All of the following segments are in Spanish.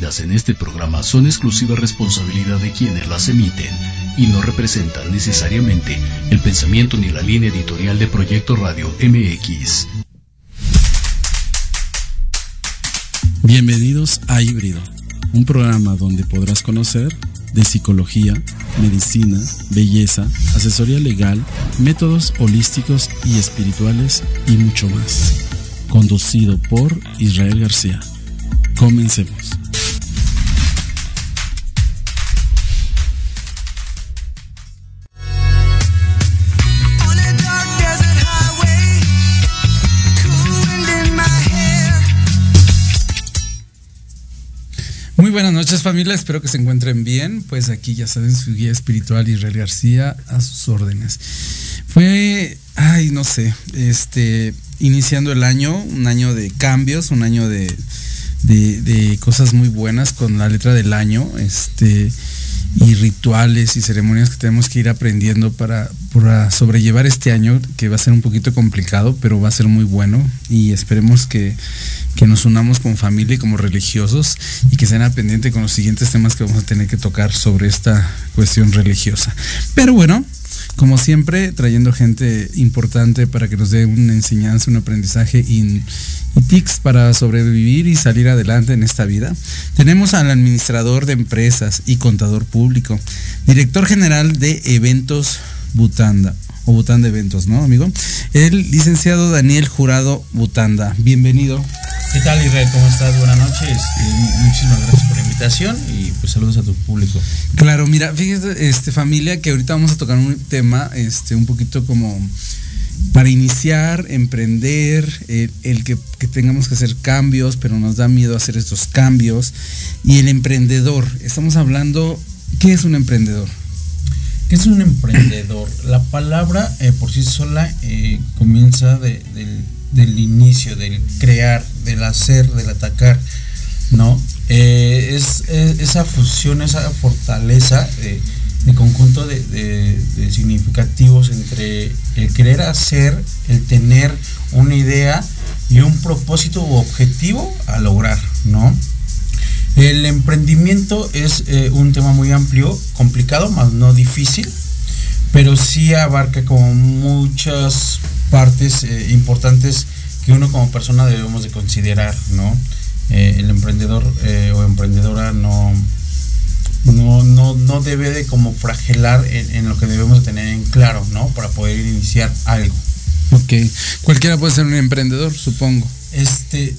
vertidas en este programa son exclusiva responsabilidad de quienes las emiten y no representan necesariamente el pensamiento ni la línea editorial de Proyecto Radio MX. Bienvenidos a Híbrido, un programa donde podrás conocer de psicología, medicina, belleza, asesoría legal, métodos holísticos y espirituales y mucho más. Conducido por Israel García. Comencemos. Noches familia, espero que se encuentren bien. Pues aquí ya saben su guía espiritual Israel García a sus órdenes. Fue, ay, no sé, este, iniciando el año, un año de cambios, un año de, de, cosas muy buenas con la letra del año, este, y rituales y ceremonias que tenemos que ir aprendiendo para, para sobrellevar este año, que va a ser un poquito complicado, pero va a ser muy bueno y esperemos que, que nos unamos como familia y como religiosos y que sean pendiente con los siguientes temas que vamos a tener que tocar sobre esta cuestión religiosa. Pero bueno, como siempre, trayendo gente importante para que nos dé una enseñanza, un aprendizaje y, tics para sobrevivir y salir adelante en esta vida. Tenemos al administrador de empresas y contador público, director general de eventos Butanda o Butanda Eventos, ¿no, amigo? El licenciado Daniel Jurado Butanda. Bienvenido. ¿Qué tal, Israel? ¿Cómo estás? Buenas noches. muchísimas gracias por la invitación y pues saludos a tu público. Claro, mira, fíjate, este, familia, que ahorita vamos a tocar un tema, este, un poquito como para iniciar, emprender, el, que, que, tengamos que hacer cambios, pero nos da miedo hacer estos cambios. Y el emprendedor, estamos hablando, ¿qué es un emprendedor? ¿Qué es un emprendedor? La palabra eh, por sí sola eh, comienza del, inicio, del crear, del hacer, del atacar, ¿no? Eh, es, esa fusión, esa fortaleza de conjunto de, significativos entre el querer hacer, el tener una idea y un propósito u objetivo a lograr, ¿no? El emprendimiento es eh, un tema muy amplio, complicado, más no difícil, pero sí abarca como muchas partes eh, importantes que uno como persona debemos de considerar, ¿no? Eh, el emprendedor o emprendedora no, no, no, no debe de como fragelar en, lo que debemos de tener en claro, ¿no? Para poder iniciar algo. Ok. Cualquiera puede ser un emprendedor, supongo. Este,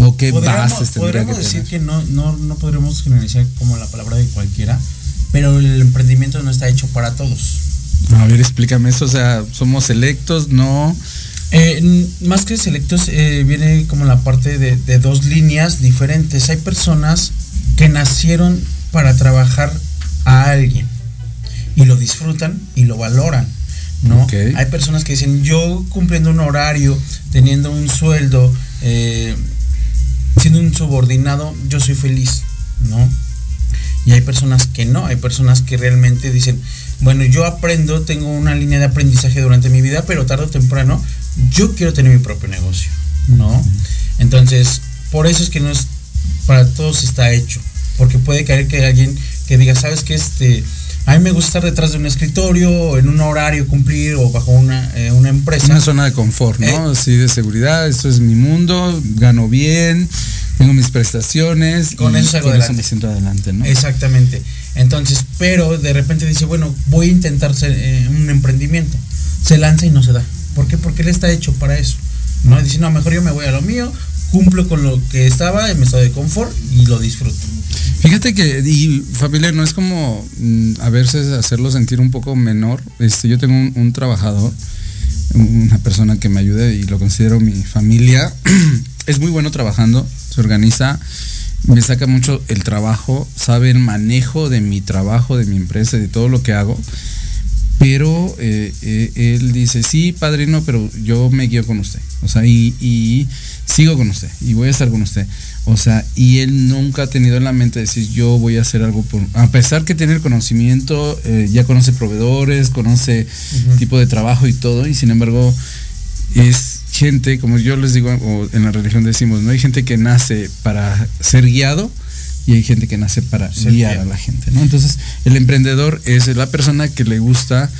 ¿O qué bases Podríamos decir que no, no, no podremos generalizar como la palabra de cualquiera, pero el emprendimiento no está hecho para todos. A ver, explícame eso, o sea, somos selectos, no... Eh, más que selectos, eh, viene como la parte de, dos líneas diferentes. Hay personas que nacieron para trabajar a alguien y lo disfrutan y lo valoran. ¿no? Hay personas que dicen, yo cumpliendo un horario, teniendo un sueldo, eh, siendo un subordinado, yo soy feliz, ¿no? Y hay personas que no, hay personas que realmente dicen, bueno, yo aprendo, tengo una línea de aprendizaje durante mi vida, pero tarde o temprano yo quiero tener mi propio negocio, ¿no? Entonces, por eso es que no es, para todos está hecho, porque puede caer que alguien que diga, sabes que este, a mí me gusta estar detrás de un escritorio, en un horario cumplir o bajo una, eh, una empresa. Una zona de confort, ¿no? Eh, sí, de seguridad, esto es mi mundo, gano bien, tengo mis prestaciones. Con eso salgo adelante. siento adelante, ¿no? Exactamente. Entonces, pero de repente dice, bueno, voy a intentar eh, un emprendimiento. Se lanza y no se da. ¿Por qué? Porque él está hecho para eso. No dice, no, mejor yo me voy a lo mío, cumplo con lo que estaba en mi estado de confort y lo disfruto. Fíjate que, y familia, no es como mm, a veces hacerlo sentir un poco menor. Este, yo tengo un, trabajador, una persona que me ayude y lo considero mi familia. es muy bueno trabajando, se organiza, me saca mucho el trabajo, sabe el manejo de mi trabajo, de mi empresa, de todo lo que hago. Pero eh, eh, él dice, sí, padrino, pero yo me guío con usted. O sea, y, y sigo con usted y voy a estar con usted. O sea, y él nunca ha tenido en la mente decir yo voy a hacer algo por... A pesar que tiene el conocimiento, eh, ya conoce proveedores, conoce tipo de trabajo y todo, y sin embargo es gente, como yo les digo, o en la religión decimos, no hay gente que nace para ser guiado y hay gente que nace para guiar a la gente, ¿no? Entonces, el emprendedor es la persona que le gusta,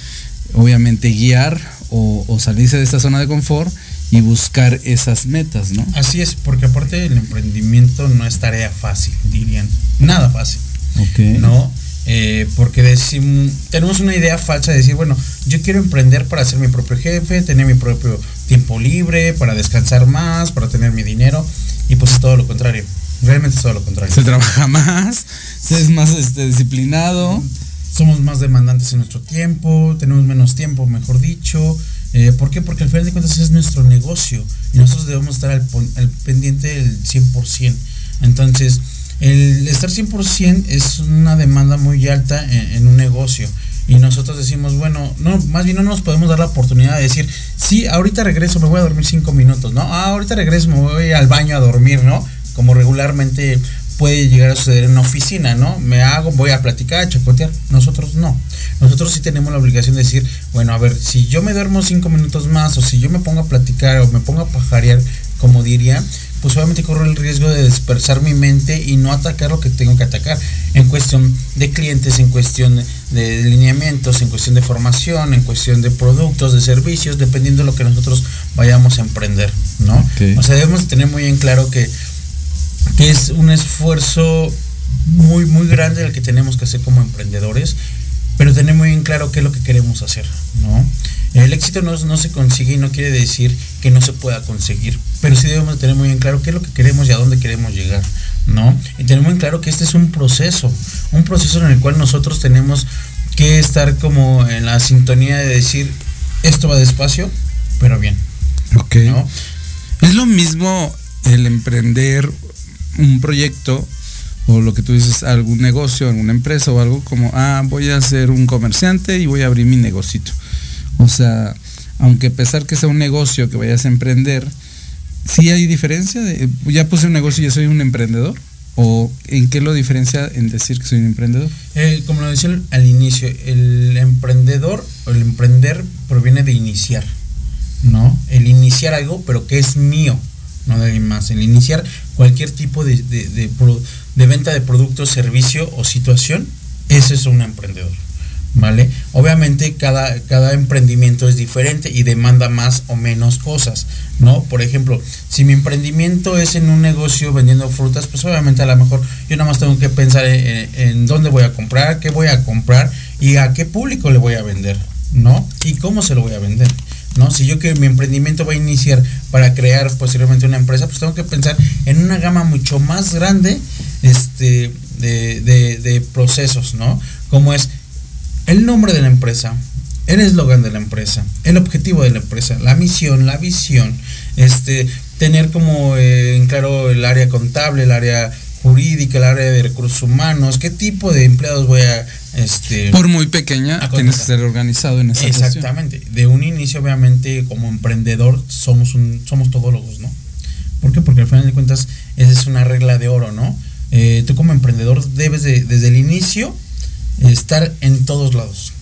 obviamente, guiar o, o salirse de esta zona de confort y buscar esas metas, ¿no? Así es, porque aparte el emprendimiento no es tarea fácil, dirían. Nada fácil. Ok. ¿No? Eh, porque decimos, tenemos una idea falsa de decir, bueno, yo quiero emprender para ser mi propio jefe, tener mi propio tiempo libre, para descansar más, para tener mi dinero, y pues es todo lo contrario. Realmente es todo lo contrario. Se trabaja más, se es más este, disciplinado. Somos más demandantes en nuestro tiempo, tenemos menos tiempo, mejor dicho. Eh, ¿Por qué? Porque al final de cuentas es nuestro negocio y nosotros debemos estar al, al pendiente del 100%. Entonces, el estar 100% es una demanda muy alta en, un negocio. Y nosotros decimos, bueno, no, más bien no nos podemos dar la oportunidad de decir, sí, ahorita regreso, me voy a dormir cinco minutos, ¿no? Ah, ahorita regreso, me voy al baño a dormir, ¿no? Como regularmente puede llegar a suceder en una oficina, ¿no? Me hago, voy a platicar, a chacotear. Nosotros no. Nosotros sí tenemos la obligación de decir, bueno, a ver, si yo me duermo cinco minutos más, o si yo me pongo a platicar, o me pongo a pajarear, como diría, pues obviamente corro el riesgo de dispersar mi mente y no atacar lo que tengo que atacar en cuestión de clientes, en cuestión de lineamientos, en cuestión de formación, en cuestión de productos, de servicios, dependiendo de lo que nosotros vayamos a emprender, ¿no? O sea, debemos tener muy en claro que, que es un esfuerzo muy, muy grande el que tenemos que hacer como emprendedores, pero tener muy en claro qué es lo que queremos hacer, ¿no? El éxito no, no, se consigue y no quiere decir que no se pueda conseguir, pero sí debemos tener muy en claro qué es lo que queremos y a dónde queremos llegar, ¿no? Y tener muy en claro que este es un proceso, un proceso en el cual nosotros tenemos que estar como en la sintonía de decir, esto va despacio, pero bien. Ok. Es lo mismo el emprender un proyecto o lo que tú dices, algún negocio, alguna empresa o algo como, ah, voy a ser un comerciante y voy a abrir mi negocito o sea, aunque a pesar que sea un negocio que vayas a emprender, ¿sí hay diferencia? De, ya puse un negocio y ya soy un emprendedor. ¿O en qué lo diferencia en decir que soy un emprendedor? Eh, como lo decía al inicio, el emprendedor o el emprender proviene de iniciar, ¿no? El iniciar algo, pero que es mío, no alguien más. El iniciar cualquier tipo de, de, venta de producto, servicio o situación, ese es un emprendedor. ¿vale? Obviamente cada, cada emprendimiento es diferente y demanda más o menos cosas, ¿no? Por ejemplo, si mi emprendimiento es en un negocio vendiendo frutas, pues obviamente a lo mejor yo nada más tengo que pensar en, dónde voy a comprar, qué voy a comprar y a qué público le voy a vender, ¿no? Y cómo se lo voy a vender. ¿no? Si yo que mi emprendimiento va a iniciar para crear posiblemente una empresa, pues tengo que pensar en una gama mucho más grande este, de, de, de procesos, ¿no? Como es el nombre de la empresa, el eslogan de la empresa, el objetivo de la empresa, la misión, la visión, este, tener como eh, en claro el área contable, el área jurídica, el área de recursos humanos, qué tipo de empleados voy a este por muy pequeña tienes que ser organizado en esa Exactamente. De un inicio obviamente como emprendedor somos un somos todólogos, ¿no? ¿Por qué? Porque al final de cuentas esa es una regla de oro, ¿no? Eh, tú como emprendedor debes de, desde el inicio estar en todos lados.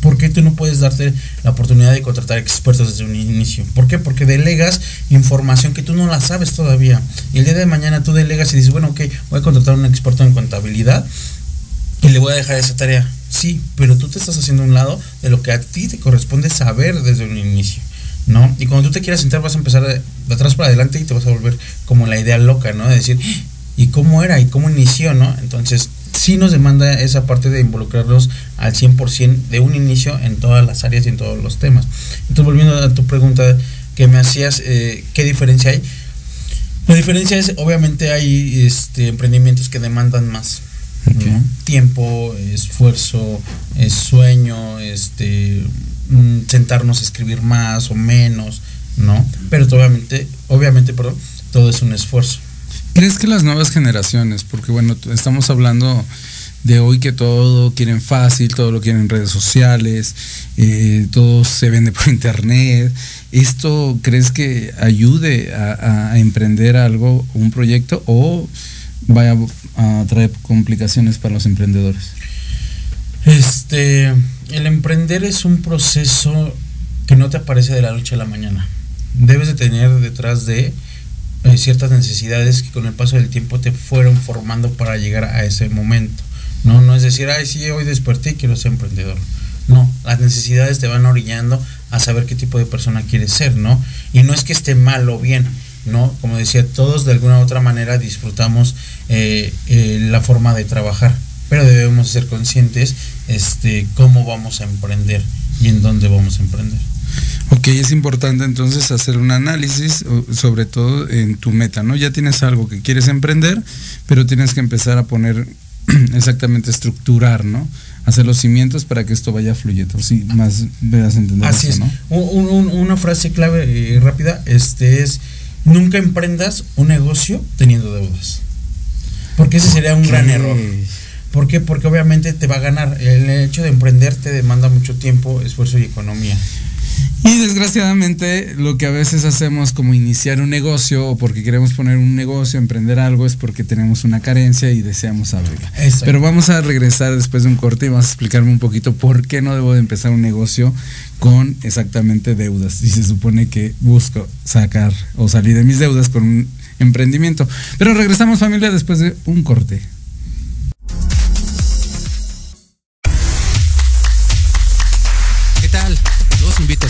¿Por qué tú no puedes darte la oportunidad de contratar expertos desde un inicio? ¿Por qué? Porque delegas información que tú no la sabes todavía. Y el día de mañana tú delegas y dices, bueno, ok, voy a contratar a un experto en contabilidad y le voy a dejar esa tarea. Sí, pero tú te estás haciendo un lado de lo que a ti te corresponde saber desde un inicio. ¿No? Y cuando tú te quieras sentar vas a empezar de, atrás para adelante y te vas a volver como la idea loca, ¿no? De decir, ¿y cómo era? ¿Y cómo inició? ¿No? Entonces, sí nos demanda esa parte de involucrarlos al 100% de un inicio en todas las áreas y en todos los temas. Entonces, volviendo a tu pregunta que me hacías, eh, ¿qué diferencia hay? La diferencia es, obviamente hay este, emprendimientos que demandan más. Tiempo, esfuerzo, sueño, este, sentarnos a escribir más o menos, ¿no? Pero obviamente, obviamente, perdón, todo es un esfuerzo. ¿Crees que las nuevas generaciones, porque bueno, estamos hablando de hoy que todo quieren fácil, todo lo quieren en redes sociales, eh, todo se vende por internet. ¿Esto crees que ayude a, emprender algo, un proyecto, o vaya a traer complicaciones para los emprendedores? Este, el emprender es un proceso que no te aparece de la noche a la mañana, debes de tener detrás de eh, ciertas necesidades que con el paso del tiempo te fueron formando para llegar a ese momento. No, no es decir, ay, sí, hoy desperté y quiero ser emprendedor. No, las necesidades te van orillando a saber qué tipo de persona quieres ser, ¿no? Y no es que esté mal o bien, ¿no? Como decía, todos de alguna u otra manera disfrutamos eh, eh, la forma de trabajar, pero debemos ser conscientes este, cómo vamos a emprender y en dónde vamos a emprender. Ok, es importante entonces hacer un análisis, sobre todo en tu meta, ¿no? Ya tienes algo que quieres emprender, pero tienes que empezar a poner exactamente estructurar, ¿no? Hacer los cimientos para que esto vaya fluyendo. Sí, más entender Así es. una frase clave y eh, rápida, este es nunca emprendas un negocio teniendo deudas. Porque ese sería un gran error. ¿Por qué? Porque obviamente te va a ganar. El hecho de emprender te demanda mucho tiempo, esfuerzo y economía. Y desgraciadamente lo que a veces hacemos como iniciar un negocio o porque queremos poner un negocio, emprender algo, es porque tenemos una carencia y deseamos abrirla. Pero vamos a regresar después de un corte y vamos a explicarme un poquito por qué no debo de empezar un negocio con exactamente deudas. Si se supone que busco sacar o salir de mis deudas con un emprendimiento. Pero regresamos familia después de un corte.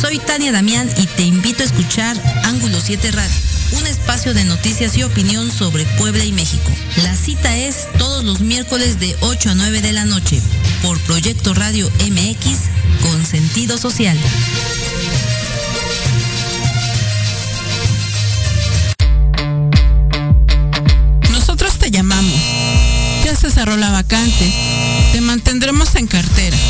Soy Tania Damián y te invito a escuchar Ángulo 7 Radio, un espacio de noticias y opinión sobre Puebla y México. La cita es todos los miércoles de 8 a 9 de la noche por Proyecto Radio MX con sentido social. Nosotros te llamamos. Ya se cerró la vacante. Te mantendremos en cartera ¿Te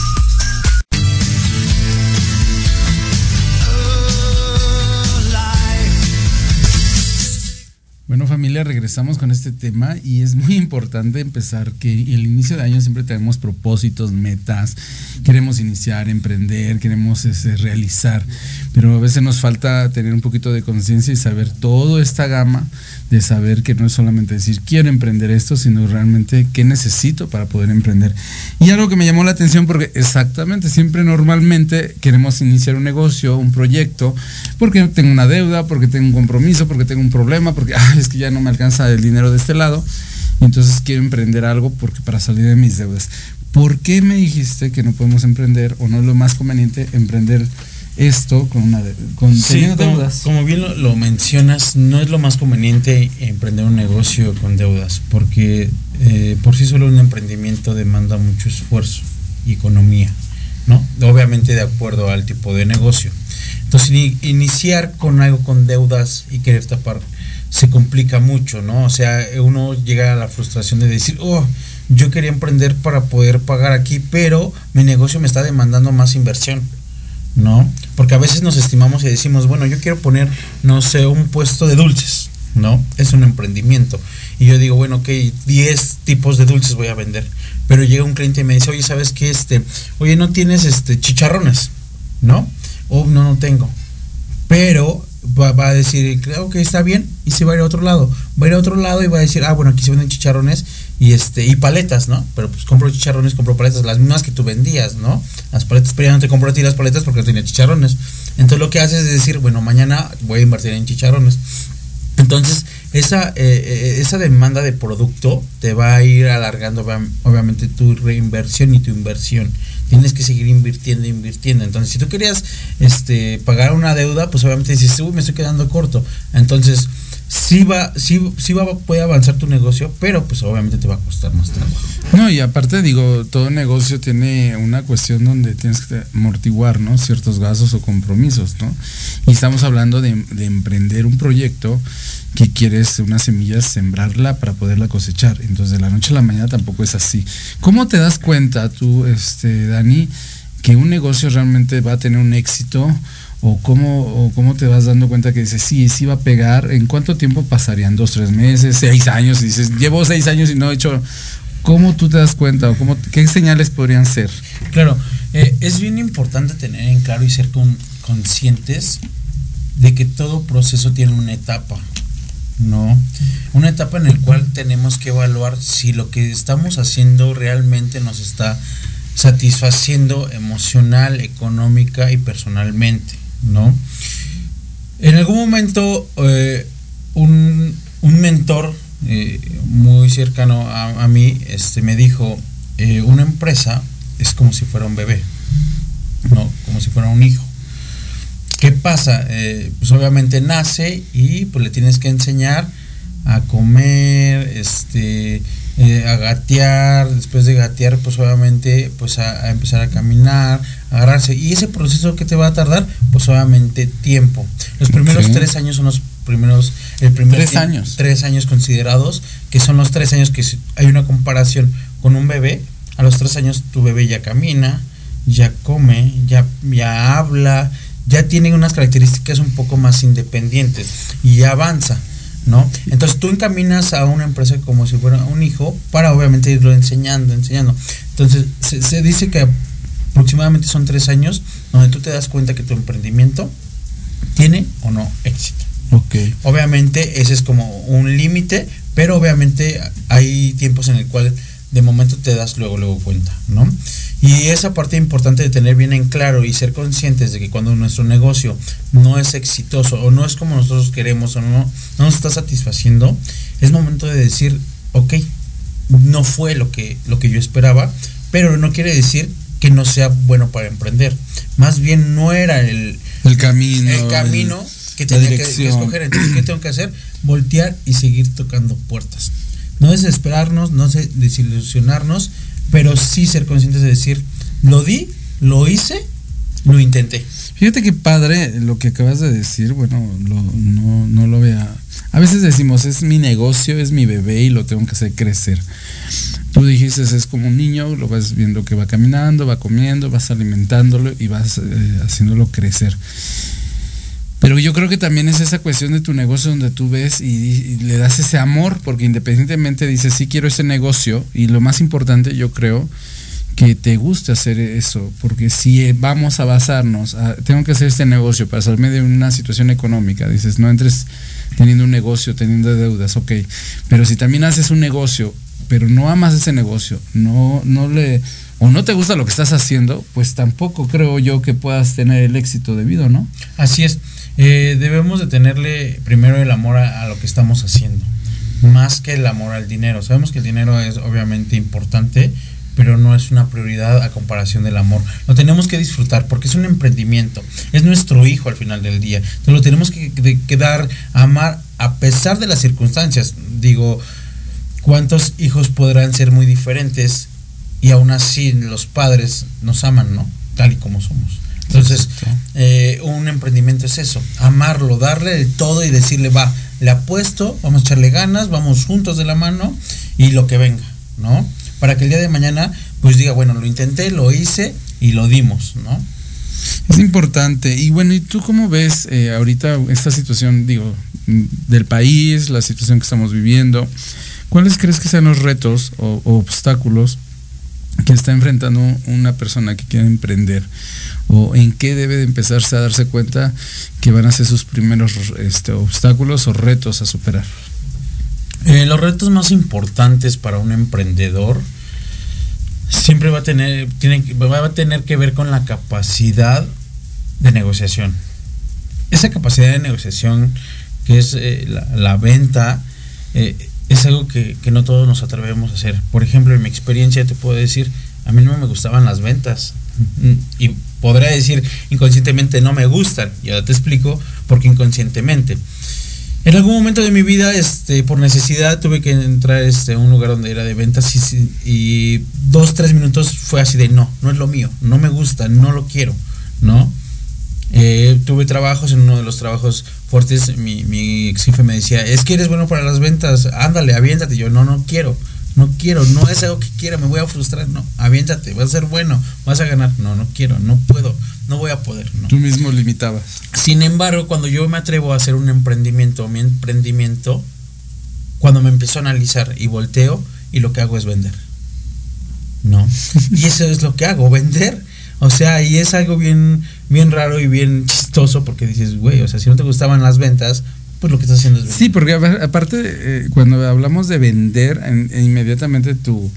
Bueno familia, regresamos con este tema y es muy importante empezar que el inicio de año siempre tenemos propósitos, metas, queremos iniciar, emprender, queremos este, realizar, pero a veces nos falta tener un poquito de conciencia y saber toda esta gama de saber que no es solamente decir quiero emprender esto, sino realmente qué necesito para poder emprender. Y algo que me llamó la atención porque exactamente siempre normalmente queremos iniciar un negocio, un proyecto, porque tengo una deuda, porque tengo un compromiso, porque tengo un problema, porque es que ya no me alcanza el dinero de este lado, y entonces quiero emprender algo porque para salir de mis deudas. ¿Por qué me dijiste que no podemos emprender o no es lo más conveniente emprender esto con una con deudas. Como, bien lo, mencionas, no es lo más conveniente emprender un negocio con deudas, porque eh, por sí solo un emprendimiento demanda mucho esfuerzo y economía, ¿no? Obviamente de acuerdo al tipo de negocio. Entonces, iniciar con algo con deudas y querer tapar se complica mucho, ¿no? O sea, uno llega a la frustración de decir, oh, yo quería emprender para poder pagar aquí, pero mi negocio me está demandando más inversión ¿no? Porque a veces nos estimamos y decimos, bueno, yo quiero poner, no sé, un puesto de dulces, ¿no? Es un emprendimiento. Y yo digo, bueno, ok, 10 tipos de dulces voy a vender. Pero llega un cliente y me dice, oye, ¿sabes qué? Este, oye, ¿no tienes este chicharrones? ¿No? O no, no tengo. Pero va, va, a decir, creo que está bien, y se va a ir a otro lado. Va a ir a otro lado y va a decir, ah, bueno, aquí se venden chicharrones y este y paletas, ¿no? Pero pues compro chicharrones, compro paletas, las mismas que tú vendías, ¿no? Las paletas, pero ya no te compro a ti las paletas porque no tenía chicharrones. Entonces lo que haces es decir, bueno, mañana voy a invertir en chicharrones. Entonces, esa, eh, eh, esa demanda de producto te va a ir alargando obviamente tu reinversión y tu inversión. Tienes que seguir invirtiendo, invirtiendo. Entonces, si tú querías este, pagar una deuda, pues obviamente dices, uy, me estoy quedando corto. Entonces, sí va, sí, sí va, puede avanzar tu negocio, pero pues obviamente te va a costar más trabajo. No, y aparte digo, todo negocio tiene una cuestión donde tienes que amortiguar, ¿no? Ciertos gastos o compromisos, ¿no? Y estamos hablando de, de emprender un proyecto que quieres unas semillas sembrarla para poderla cosechar. Entonces de la noche a la mañana tampoco es así. ¿Cómo te das cuenta tú, este, Dani, que un negocio realmente va a tener un éxito? ¿O cómo, cómo te vas dando cuenta que dices, sí, sí va a pegar? ¿En cuánto tiempo pasarían? ¿Dos, tres meses? ¿Seis años? Y dices, llevo seis años y no he hecho... ¿Cómo tú te das cuenta? ¿O cómo, qué señales podrían ser? Claro, eh, es bien importante tener en claro y ser con, conscientes de que todo proceso tiene una etapa. ¿no? Una etapa en la cual tenemos que evaluar si lo que estamos haciendo realmente nos está satisfaciendo emocional, económica y personalmente, ¿no? En algún momento eh, un, mentor eh, muy cercano a, mí este, me dijo, eh, una empresa es como si fuera un bebé, ¿no? Como si fuera un hijo. ¿Qué pasa? Pues obviamente nace y pues le tienes que enseñar a comer, este, eh, a gatear, después de gatear pues obviamente pues a, empezar a caminar, a agarrarse. Y ese proceso que te va a tardar pues obviamente tiempo. Los primeros tres años son los primeros, el primer tres años. Tres años considerados, que son los tres años que hay una comparación con un bebé. A los tres años tu bebé ya camina, ya come, ya, ya habla, ya tiene unas características un poco más independientes y ya avanza, ¿no? Entonces tú encaminas a una empresa como si fuera un hijo para obviamente irlo enseñando, enseñando. Entonces se, dice que aproximadamente son tres años donde tú te das cuenta que tu emprendimiento tiene o no éxito. Okay. Obviamente ese es como un límite, pero obviamente hay tiempos en el cual de momento te das luego luego cuenta, ¿no? Y esa parte importante de tener bien en claro y ser conscientes de que cuando nuestro negocio no es exitoso o no es como nosotros queremos o no, no nos está satisfaciendo, es momento de decir, ok, no fue lo que, lo que yo esperaba, pero no quiere decir que no sea bueno para emprender. Más bien no era el, el camino. El camino que tenía que, que, escoger. Entonces, ¿qué tengo que hacer? Voltear y seguir tocando puertas. No desesperarnos, no desilusionarnos pero sí ser conscientes de decir, lo di, lo hice, lo intenté. Fíjate qué padre lo que acabas de decir, bueno, no, no lo vea. A veces decimos, es mi negocio, es mi bebé y lo tengo que hacer crecer. Tú dijiste, es como un niño, lo vas viendo que va caminando, va comiendo, vas alimentándolo y vas eh, haciéndolo crecer. Pero yo creo que también es esa cuestión de tu negocio donde tú ves y, le das ese amor, porque independientemente dices, sí quiero ese negocio, y lo más importante yo creo que te guste hacer eso, porque si vamos a basarnos, tengo que hacer este negocio para salirme de una situación económica, dices, no entres teniendo un negocio, teniendo deudas, ok, pero si también haces un negocio, pero no amas ese negocio, no, no le, o no te gusta lo que estás haciendo, pues tampoco creo yo que puedas tener el éxito debido, ¿no? Así es. Eh, debemos de tenerle primero el amor a, lo que estamos haciendo, más que el amor al dinero. Sabemos que el dinero es obviamente importante, pero no es una prioridad a comparación del amor. Lo tenemos que disfrutar porque es un emprendimiento, es nuestro hijo al final del día. Entonces lo tenemos que, que dar, amar a pesar de las circunstancias. Digo, ¿cuántos hijos podrán ser muy diferentes y aún así los padres nos aman, ¿no? Tal y como somos. Entonces, eh, un emprendimiento es eso, amarlo, darle el todo y decirle, va, le apuesto, vamos a echarle ganas, vamos juntos de la mano y lo que venga, ¿no? Para que el día de mañana, pues diga, bueno, lo intenté, lo hice y lo dimos, ¿no? Es importante. Y bueno, ¿y tú cómo ves eh, ahorita esta situación, digo, del país, la situación que estamos viviendo? ¿Cuáles crees que sean los retos o, obstáculos que está enfrentando una persona que quiere emprender? ¿O en qué debe de empezarse a darse cuenta que van a ser sus primeros este, obstáculos o retos a superar? Eh, los retos más importantes para un emprendedor siempre va a tener, tiene, va a tener que ver con la capacidad de negociación. Esa capacidad de negociación que es eh, la, venta, eh, es algo que, no todos nos atrevemos a hacer. Por ejemplo, en mi experiencia te puedo decir, a mí no me gustaban las ventas. Y podría decir inconscientemente no me gustan. Y ahora te explico porque inconscientemente. En algún momento de mi vida, este, por necesidad, tuve que entrar este, a un lugar donde era de ventas y, y dos, tres minutos fue así de no, no es lo mío, no me gusta, no lo quiero, ¿no? Eh, tuve trabajos, en uno de los trabajos fuertes, mi, mi ex jefe me decía, es que eres bueno para las ventas, ándale, aviéntate. Yo, no, no quiero, no quiero, no es algo que quiera, me voy a frustrar, no, aviéntate, vas a ser bueno, vas a ganar. No, no quiero, no puedo, no voy a poder. No. Tú mismo limitabas. Sin embargo, cuando yo me atrevo a hacer un emprendimiento, mi emprendimiento, cuando me empezó a analizar y volteo, y lo que hago es vender. No. Y eso es lo que hago, vender. O sea, y es algo bien, bien raro y bien chistoso porque dices, güey, o sea, si no te gustaban las ventas, pues lo que estás haciendo es vender. Sí, porque aparte, eh, cuando hablamos de vender, inmediatamente tu,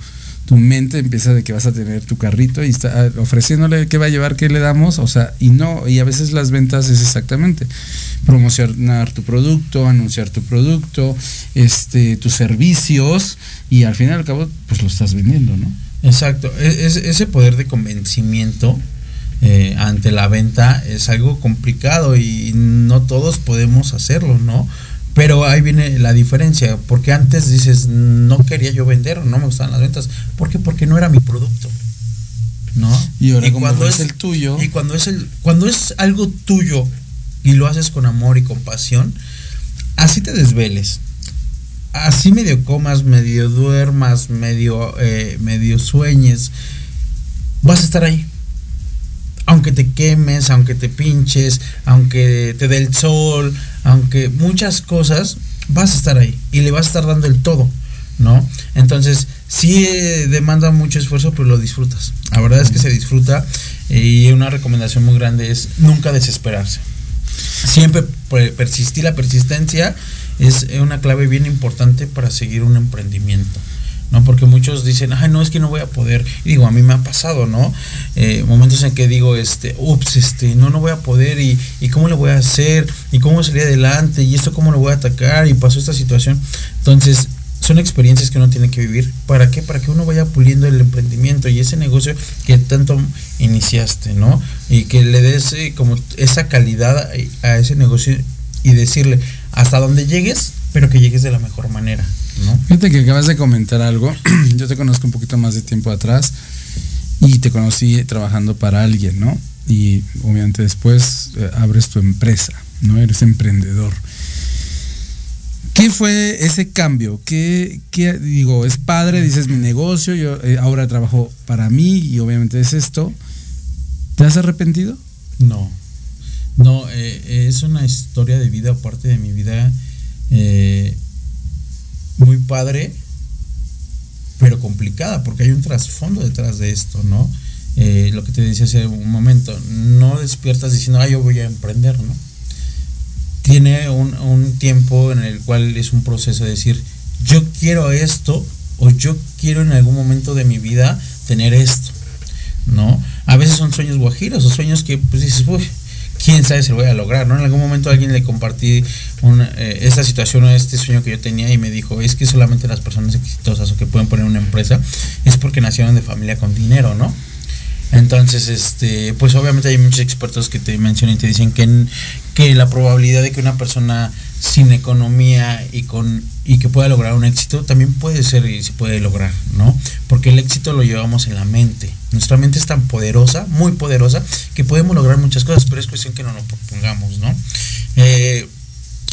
tu mente empieza de que vas a tener tu carrito y está ofreciéndole qué va a llevar, qué le damos, o sea, y no, y a veces las ventas es exactamente promocionar tu producto, anunciar tu producto, este, tus servicios, y al fin y al cabo, pues lo estás vendiendo, ¿no? Exacto, e, es, ese poder de convencimiento eh, ante la venta es algo complicado y no todos podemos hacerlo, ¿no? Pero ahí viene la diferencia, porque antes dices, no quería yo vender, no me gustaban las ventas, ¿por qué? Porque no era mi producto. ¿No? Y ahora cuando es el tuyo. Y cuando es el cuando es algo tuyo y lo haces con amor y compasión, así te desveles, así medio comas, medio duermas, medio, eh, medio sueñes, vas a estar ahí. Aunque te quemes, aunque te pinches, aunque te dé el sol, aunque muchas cosas, vas a estar ahí y le vas a estar dando el todo, ¿no? Entonces, sí eh, demanda mucho esfuerzo, pero lo disfrutas. La verdad es que se disfruta y una recomendación muy grande es nunca desesperarse. Siempre persistir la persistencia es una clave bien importante para seguir un emprendimiento. ¿No? Porque muchos dicen, ay, no, es que no voy a poder. Y digo, a mí me ha pasado, ¿no? Eh, momentos en que digo, este, ups, este, no, no voy a poder, y, y cómo lo voy a hacer, y cómo salir adelante, y esto cómo lo voy a atacar, y pasó esta situación. Entonces, son experiencias que uno tiene que vivir. ¿Para qué? Para que uno vaya puliendo el emprendimiento y ese negocio que tanto iniciaste, ¿no? Y que le des eh, como esa calidad a ese negocio y decirle hasta donde llegues, pero que llegues de la mejor manera, ¿no? Fíjate que acabas de comentar algo. Yo te conozco un poquito más de tiempo atrás y te conocí trabajando para alguien, ¿no? Y obviamente después eh, abres tu empresa, ¿no? Eres emprendedor. ¿Qué fue ese cambio? ¿Qué, qué digo? Es padre, dices mi negocio, yo eh, ahora trabajo para mí y obviamente es esto. ¿Te has arrepentido? No. No, eh, es una historia de vida, aparte de mi vida, eh, muy padre, pero complicada, porque hay un trasfondo detrás de esto, ¿no? Eh, lo que te decía hace un momento, no despiertas diciendo, ah, yo voy a emprender, ¿no? Tiene un, un tiempo en el cual es un proceso de decir, yo quiero esto, o yo quiero en algún momento de mi vida tener esto, ¿no? A veces son sueños guajiros o sueños que pues dices, uy, quién sabe si lo voy a lograr, ¿no? En algún momento alguien le compartí eh, esta situación o este sueño que yo tenía y me dijo, es que solamente las personas exitosas o que pueden poner una empresa es porque nacieron de familia con dinero, ¿no? Entonces, este, pues obviamente hay muchos expertos que te mencionan y te dicen que, que la probabilidad de que una persona sin economía y con y que pueda lograr un éxito también puede ser y se puede lograr, ¿no? Porque el éxito lo llevamos en la mente. Nuestra mente es tan poderosa, muy poderosa, que podemos lograr muchas cosas, pero es cuestión que no nos propongamos, ¿no? Eh,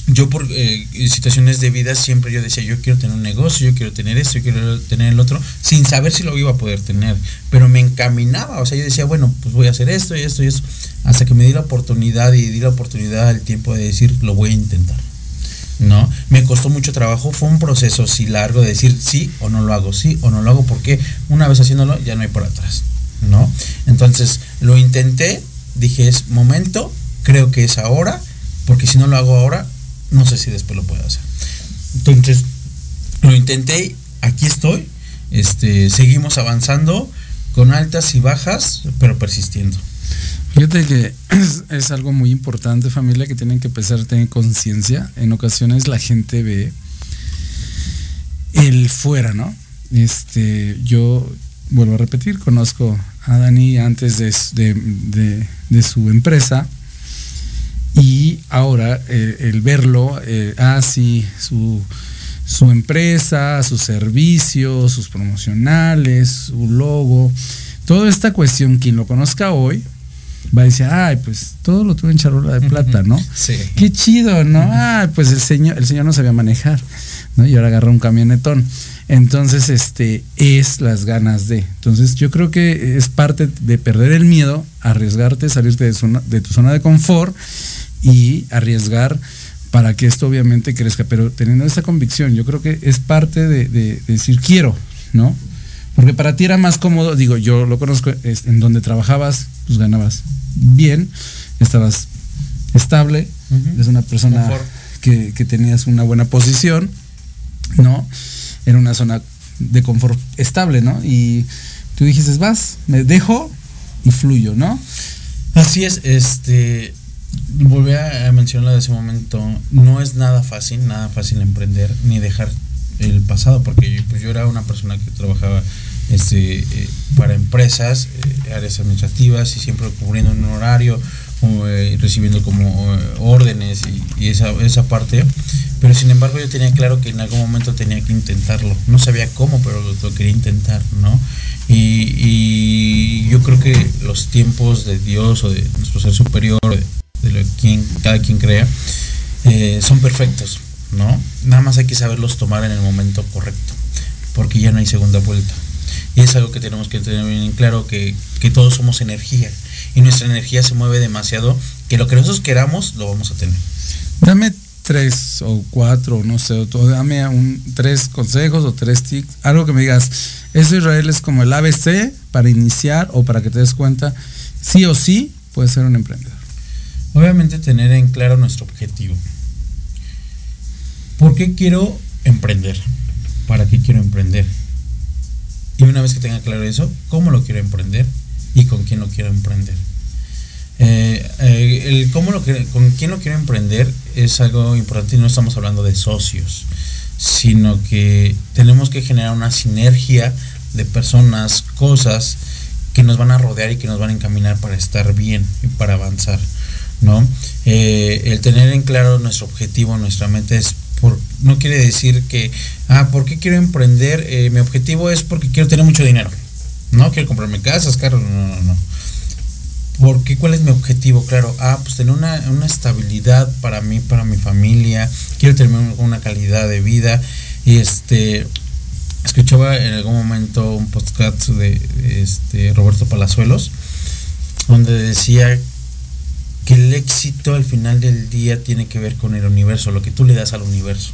yo por eh, situaciones de vida siempre yo decía, yo quiero tener un negocio, yo quiero tener esto, yo quiero tener el otro, sin saber si lo iba a poder tener, pero me encaminaba, o sea, yo decía, bueno, pues voy a hacer esto y esto y eso, hasta que me di la oportunidad y di la oportunidad al tiempo de decir, lo voy a intentar. ¿no? Me costó mucho trabajo, fue un proceso sí largo de decir sí o no lo hago, sí o no lo hago, porque una vez haciéndolo ya no hay por atrás, ¿no? Entonces lo intenté, dije es momento, creo que es ahora, porque si no lo hago ahora, no sé si después lo puedo hacer. Entonces, lo intenté, aquí estoy, este, seguimos avanzando con altas y bajas, pero persistiendo. Fíjate que es, algo muy importante, familia, que tienen que empezar a tener conciencia. En ocasiones la gente ve el fuera, ¿no? Este, yo vuelvo a repetir, conozco a Dani antes de, de su empresa y ahora eh, el verlo, eh, así ah, su, su empresa, sus servicios, sus promocionales, su logo, toda esta cuestión, quien lo conozca hoy, va a decir, ay, pues todo lo tuve en charola de plata, ¿no? Sí. Qué chido, ¿no? Ah, pues el señor, el señor no sabía manejar, ¿no? Y ahora agarra un camionetón. Entonces, este, es las ganas de. Entonces, yo creo que es parte de perder el miedo, arriesgarte, salirte de, de tu zona de confort y arriesgar para que esto obviamente crezca, pero teniendo esa convicción, yo creo que es parte de, decir quiero, ¿no? Porque para ti era más cómodo, digo, yo lo conozco, en donde trabajabas, pues ganabas bien, estabas estable, es una persona que, que, tenías una buena posición, ¿no? En una zona de confort estable, ¿no? Y tú dijiste, vas, me dejo y fluyo, ¿no? Así es, este, volví a mencionarlo de ese momento, no es nada fácil, nada fácil emprender ni dejar el pasado, porque pues, yo era una persona que trabajaba este, eh, para empresas, eh, áreas administrativas y siempre cubriendo un horario, eh, recibiendo como órdenes y, esa, esa parte, pero sin embargo yo tenía claro que en algún momento tenía que intentarlo, no sabía cómo, pero lo, quería intentar, ¿no? Y, yo creo que los tiempos de Dios o de nuestro ser superior, de lo que cada quien crea, eh, son perfectos, ¿no? Nada más hay que saberlos tomar en el momento correcto, porque ya no hay segunda vuelta. Y es algo que tenemos que tener bien claro, que, que todos somos energía, y nuestra energía se mueve demasiado, que lo que nosotros queramos lo vamos a tener. Dame tres o cuatro, no sé, o dame un, tres consejos o tres tips, algo que me digas, eso Israel es como el ABC para iniciar o para que te des cuenta, sí o sí puedes ser un emprendedor. Obviamente tener en claro nuestro objetivo. ¿Por qué quiero emprender? ¿Para qué quiero emprender? Y una vez que tenga claro eso, ¿cómo lo quiero emprender? ¿Y con quién lo quiero emprender? Eh, eh, el cómo lo con quién lo quiero emprender es algo importante y no estamos hablando de socios, sino que tenemos que generar una sinergia de personas, cosas que nos van a rodear y que nos van a encaminar para estar bien y para avanzar. ¿no? Eh, el tener en claro nuestro objetivo, nuestra mente es por, no quiere decir que, ah, ¿por qué quiero emprender? Mi objetivo es porque quiero tener mucho dinero. No quiero comprarme casas, carros, no, no, no. ¿Por qué? ¿Cuál es mi objetivo? Claro, ah, pues tener una, estabilidad para mí, para mi familia, quiero tener una calidad de vida. Y este, escuchaba en algún momento un podcast de este, Roberto Palazuelos, donde decía que el éxito al final del día tiene que ver con el universo, lo que tú le das al universo.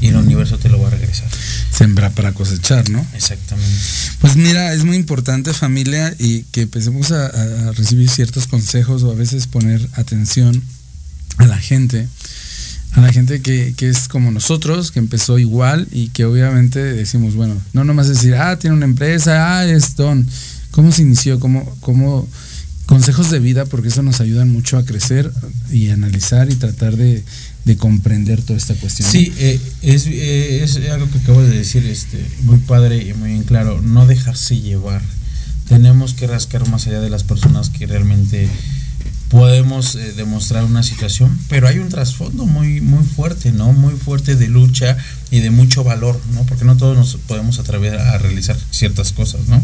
Y el universo te lo va a regresar. Sembrar para cosechar, ¿no? Exactamente. Pues mira, es muy importante familia y que empecemos a, recibir ciertos consejos o a veces poner atención a la gente, a la gente que, que, es como nosotros, que empezó igual y que obviamente decimos, bueno, no nomás decir, ah, tiene una empresa, ah, es don. ¿Cómo se inició? ¿Cómo, cómo consejos de vida porque eso nos ayuda mucho a crecer y analizar y tratar de, comprender toda esta cuestión. Sí, eh, es, eh, es, algo que acabo de decir, este, muy padre y muy bien claro, no dejarse llevar. Tenemos que rascar más allá de las personas que realmente podemos eh, demostrar una situación, pero hay un trasfondo muy muy fuerte, ¿no? Muy fuerte de lucha y de mucho valor, ¿no? Porque no todos nos podemos atrever a realizar ciertas cosas, ¿no?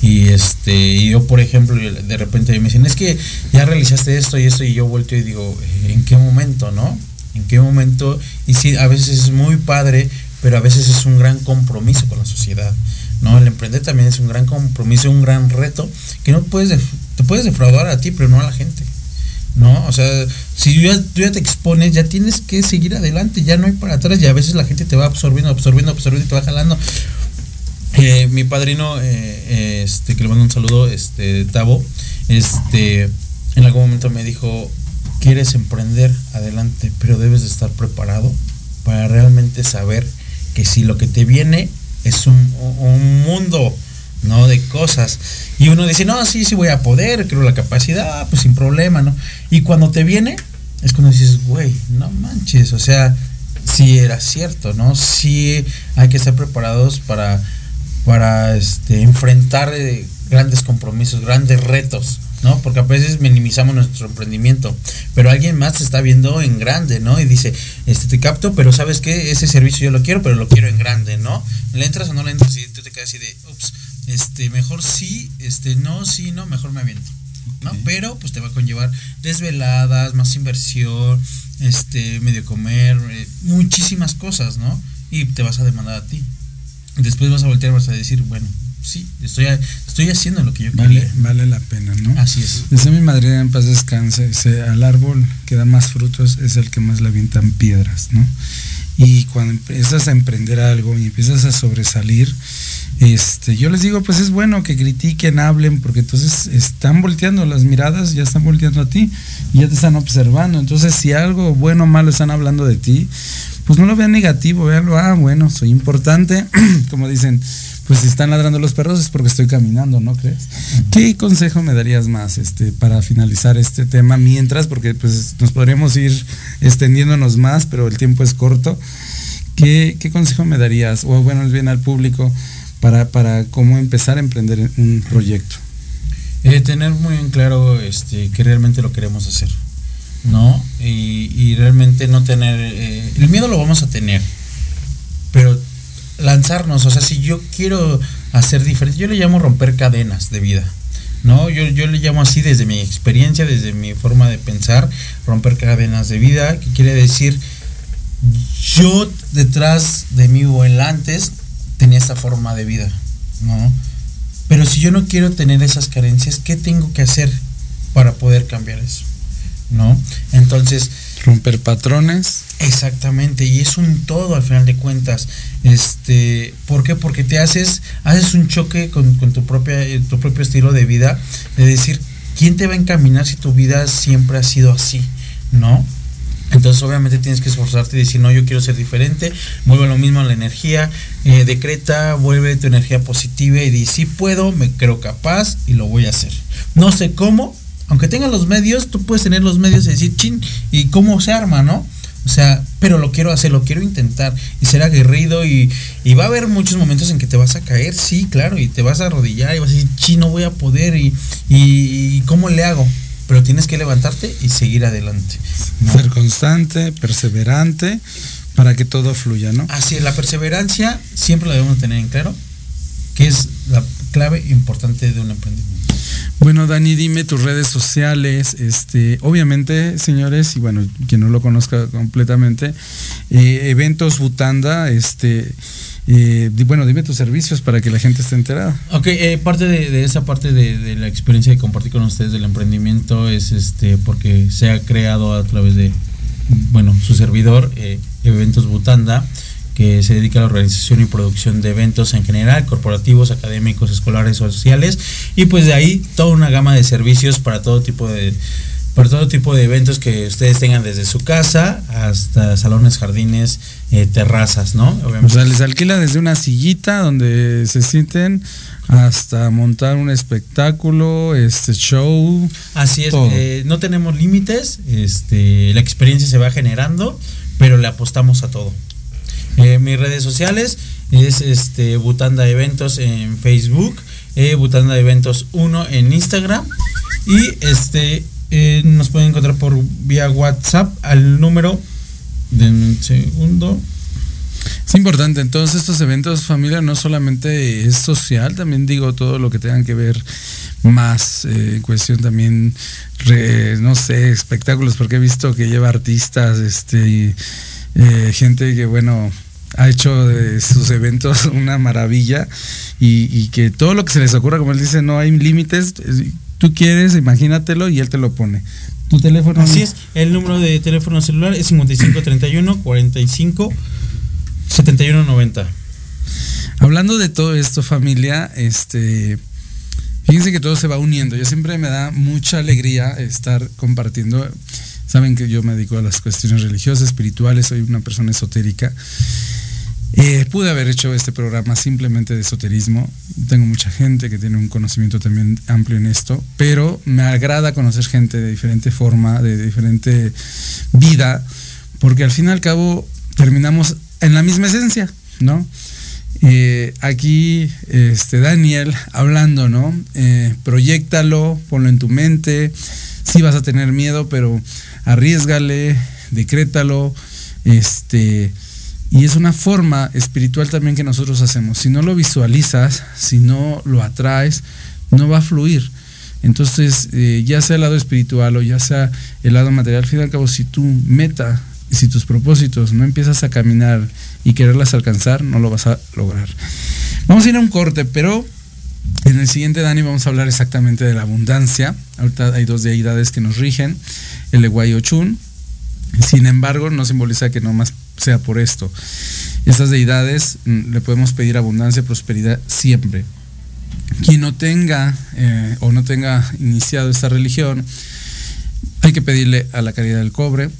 Y este, yo por ejemplo, de repente me dicen, es que ya realizaste esto y esto, y yo vuelto y digo, ¿en qué momento, no? En qué momento, y sí, a veces es muy padre, pero a veces es un gran compromiso con la sociedad. ¿no? El emprender también es un gran compromiso, un gran reto, que no puedes, te puedes defraudar a ti, pero no a la gente. ¿no? O sea, si tú ya, te expones, ya tienes que seguir adelante, ya no hay para atrás y a veces la gente te va absorbiendo, absorbiendo, absorbiendo y te va jalando. Eh, mi padrino, eh, este, que le mando un saludo, este, Tavo, este, en algún momento me dijo, quieres emprender, adelante, pero debes de estar preparado para realmente saber que si lo que te viene es un, un mundo, ¿no? De cosas. Y uno dice, no, sí, sí voy a poder, creo la capacidad, pues sin problema, ¿no? Y cuando te viene, es cuando dices, güey, no manches, o sea, sí era cierto, ¿no? Sí hay que estar preparados para para este, enfrentar eh, grandes compromisos, grandes retos, ¿no? Porque a veces minimizamos nuestro emprendimiento, pero alguien más se está viendo en grande, ¿no? Y dice, este te capto, pero sabes que ese servicio yo lo quiero, pero lo quiero en grande, ¿no? ¿Le entras o no le entras? Y tú te quedas así de, ups, este, mejor sí, este, no, sí, no, mejor me aviento. ¿no? Pero pues te va a conllevar desveladas, más inversión, este, medio comer, eh, muchísimas cosas, ¿no? Y te vas a demandar a ti después vas a voltear vas a decir, bueno, sí, estoy, estoy haciendo lo que yo vale, Vale la pena, ¿no? Así es. Desde mi madre en paz descanse, dice, al árbol que da más frutos es el que más le avientan piedras, ¿no? Y cuando empiezas a emprender algo y empiezas a sobresalir, este, yo les digo, pues es bueno que critiquen, hablen, porque entonces están volteando las miradas, ya están volteando a ti, y ya te están observando. Entonces, si algo bueno o malo están hablando de ti, pues no lo vean negativo, veanlo, ah, bueno, soy importante, como dicen, pues si están ladrando los perros es porque estoy caminando, ¿no crees? ¿Qué consejo me darías más este, para finalizar este tema mientras, porque pues nos podríamos ir extendiéndonos más, pero el tiempo es corto? ¿Qué, consejo me darías, o bueno, bien al público, para, para cómo empezar a emprender un proyecto? Eh, tener muy en claro este, que realmente lo queremos hacer. ¿no? Y, realmente no tener... Eh, el miedo lo vamos a tener, pero lanzarnos, o sea, si yo quiero hacer diferente, yo le llamo romper cadenas de vida. ¿no? Yo, yo le llamo así desde mi experiencia, desde mi forma de pensar, romper cadenas de vida, que quiere decir, yo detrás de mí o el antes tenía esta forma de vida, ¿no? Pero si yo no quiero tener esas carencias, ¿qué tengo que hacer para poder cambiar eso? ¿no? Entonces... Romper patrones. Exactamente, y es un todo al final de cuentas. Este, ¿Por qué? Porque te haces, haces un choque con, tu, propia, tu propio estilo de vida, de decir, ¿quién te va a encaminar si tu vida siempre ha sido así? ¿No? Entonces obviamente tienes que esforzarte y decir, no, yo quiero ser diferente, vuelve lo mismo a la energía, eh, decreta, vuelve tu energía positiva y di, sí puedo, me creo capaz y lo voy a hacer. No sé cómo, aunque tengas los medios, tú puedes tener los medios y decir, chin, ¿y cómo se arma, no? O sea, pero lo quiero hacer, lo quiero intentar y ser aguerrido y, va a haber muchos momentos en que te vas a caer, sí, claro, y te vas a arrodillar y vas a decir, chin, no voy a poder y, y, ¿cómo le hago? Pero tienes que levantarte y seguir adelante. Ser constante, perseverante, para que todo fluya, ¿no? Así es, la perseverancia siempre la debemos tener en claro, que es la clave importante de un emprendimiento. Bueno, Dani, dime tus redes sociales. Este, obviamente, señores, y bueno, quien no lo conozca completamente, eh, eventos Butanda, este, eh, bueno, dime tus servicios para que la gente esté enterada. Ok, eh, parte de, esa parte de, la experiencia de compartir con ustedes del emprendimiento es este porque se ha creado a través de, bueno, su servidor, Eventos Butanda que se dedica a la organización y producción de eventos en general, corporativos, académicos, escolares, sociales, y pues de ahí toda una gama de servicios para todo tipo de para todo tipo de eventos que ustedes tengan desde su casa hasta salones, jardines, eh, terrazas, ¿no? O sea, les alquila desde una sillita donde se sienten hasta montar un espectáculo, este show. Así es, eh, no tenemos límites, este, la experiencia se va generando, pero le apostamos a todo. Eh, mis redes sociales es este Butanda Eventos en Facebook, eh, Butanda Eventos 1 en Instagram y este eh, nos pueden encontrar por vía WhatsApp al número de un segundo. Es importante, entonces estos eventos familia no solamente es social, también digo todo lo que tengan que ver más eh, cuestión también, no sé, espectáculos, porque he visto que lleva artistas, este, gente que, bueno, ha hecho de sus eventos una maravilla y, que todo lo que se les ocurra, como él dice, no hay límites. Tú quieres, imagínatelo y él te lo pone. Tu teléfono. Así es, el número de teléfono celular es 5531 45 7190. Hablando de todo esto, familia, este Fíjense que todo se va uniendo. Yo siempre me da mucha alegría estar compartiendo. Saben que yo me dedico a las cuestiones religiosas, espirituales, soy una persona esotérica. Eh, pude haber hecho este programa simplemente de esoterismo. Tengo mucha gente que tiene un conocimiento también amplio en esto, pero me agrada conocer gente de diferente forma, de diferente vida, porque al fin y al cabo terminamos en la misma esencia, ¿no? Eh, aquí, este, Daniel, hablando, ¿no? Eh, proyectalo, ponlo en tu mente. Sí vas a tener miedo, pero arriesgale, decrétalo. Este, y es una forma espiritual también que nosotros hacemos. Si no lo visualizas, si no lo atraes, no va a fluir. Entonces, eh, ya sea el lado espiritual o ya sea el lado material, al fin y al cabo, si tu meta, si tus propósitos no empiezas a caminar y quererlas alcanzar, no lo vas a lograr. Vamos a ir a un corte, pero en el siguiente, Dani, vamos a hablar exactamente de la abundancia. Ahorita hay dos deidades que nos rigen, el Eguay Ochun. Sin embargo, no simboliza que no más sea por esto. Estas deidades mm, le podemos pedir abundancia, prosperidad siempre. Quien no tenga eh, o no tenga iniciado esta religión, hay que pedirle a la caridad del cobre,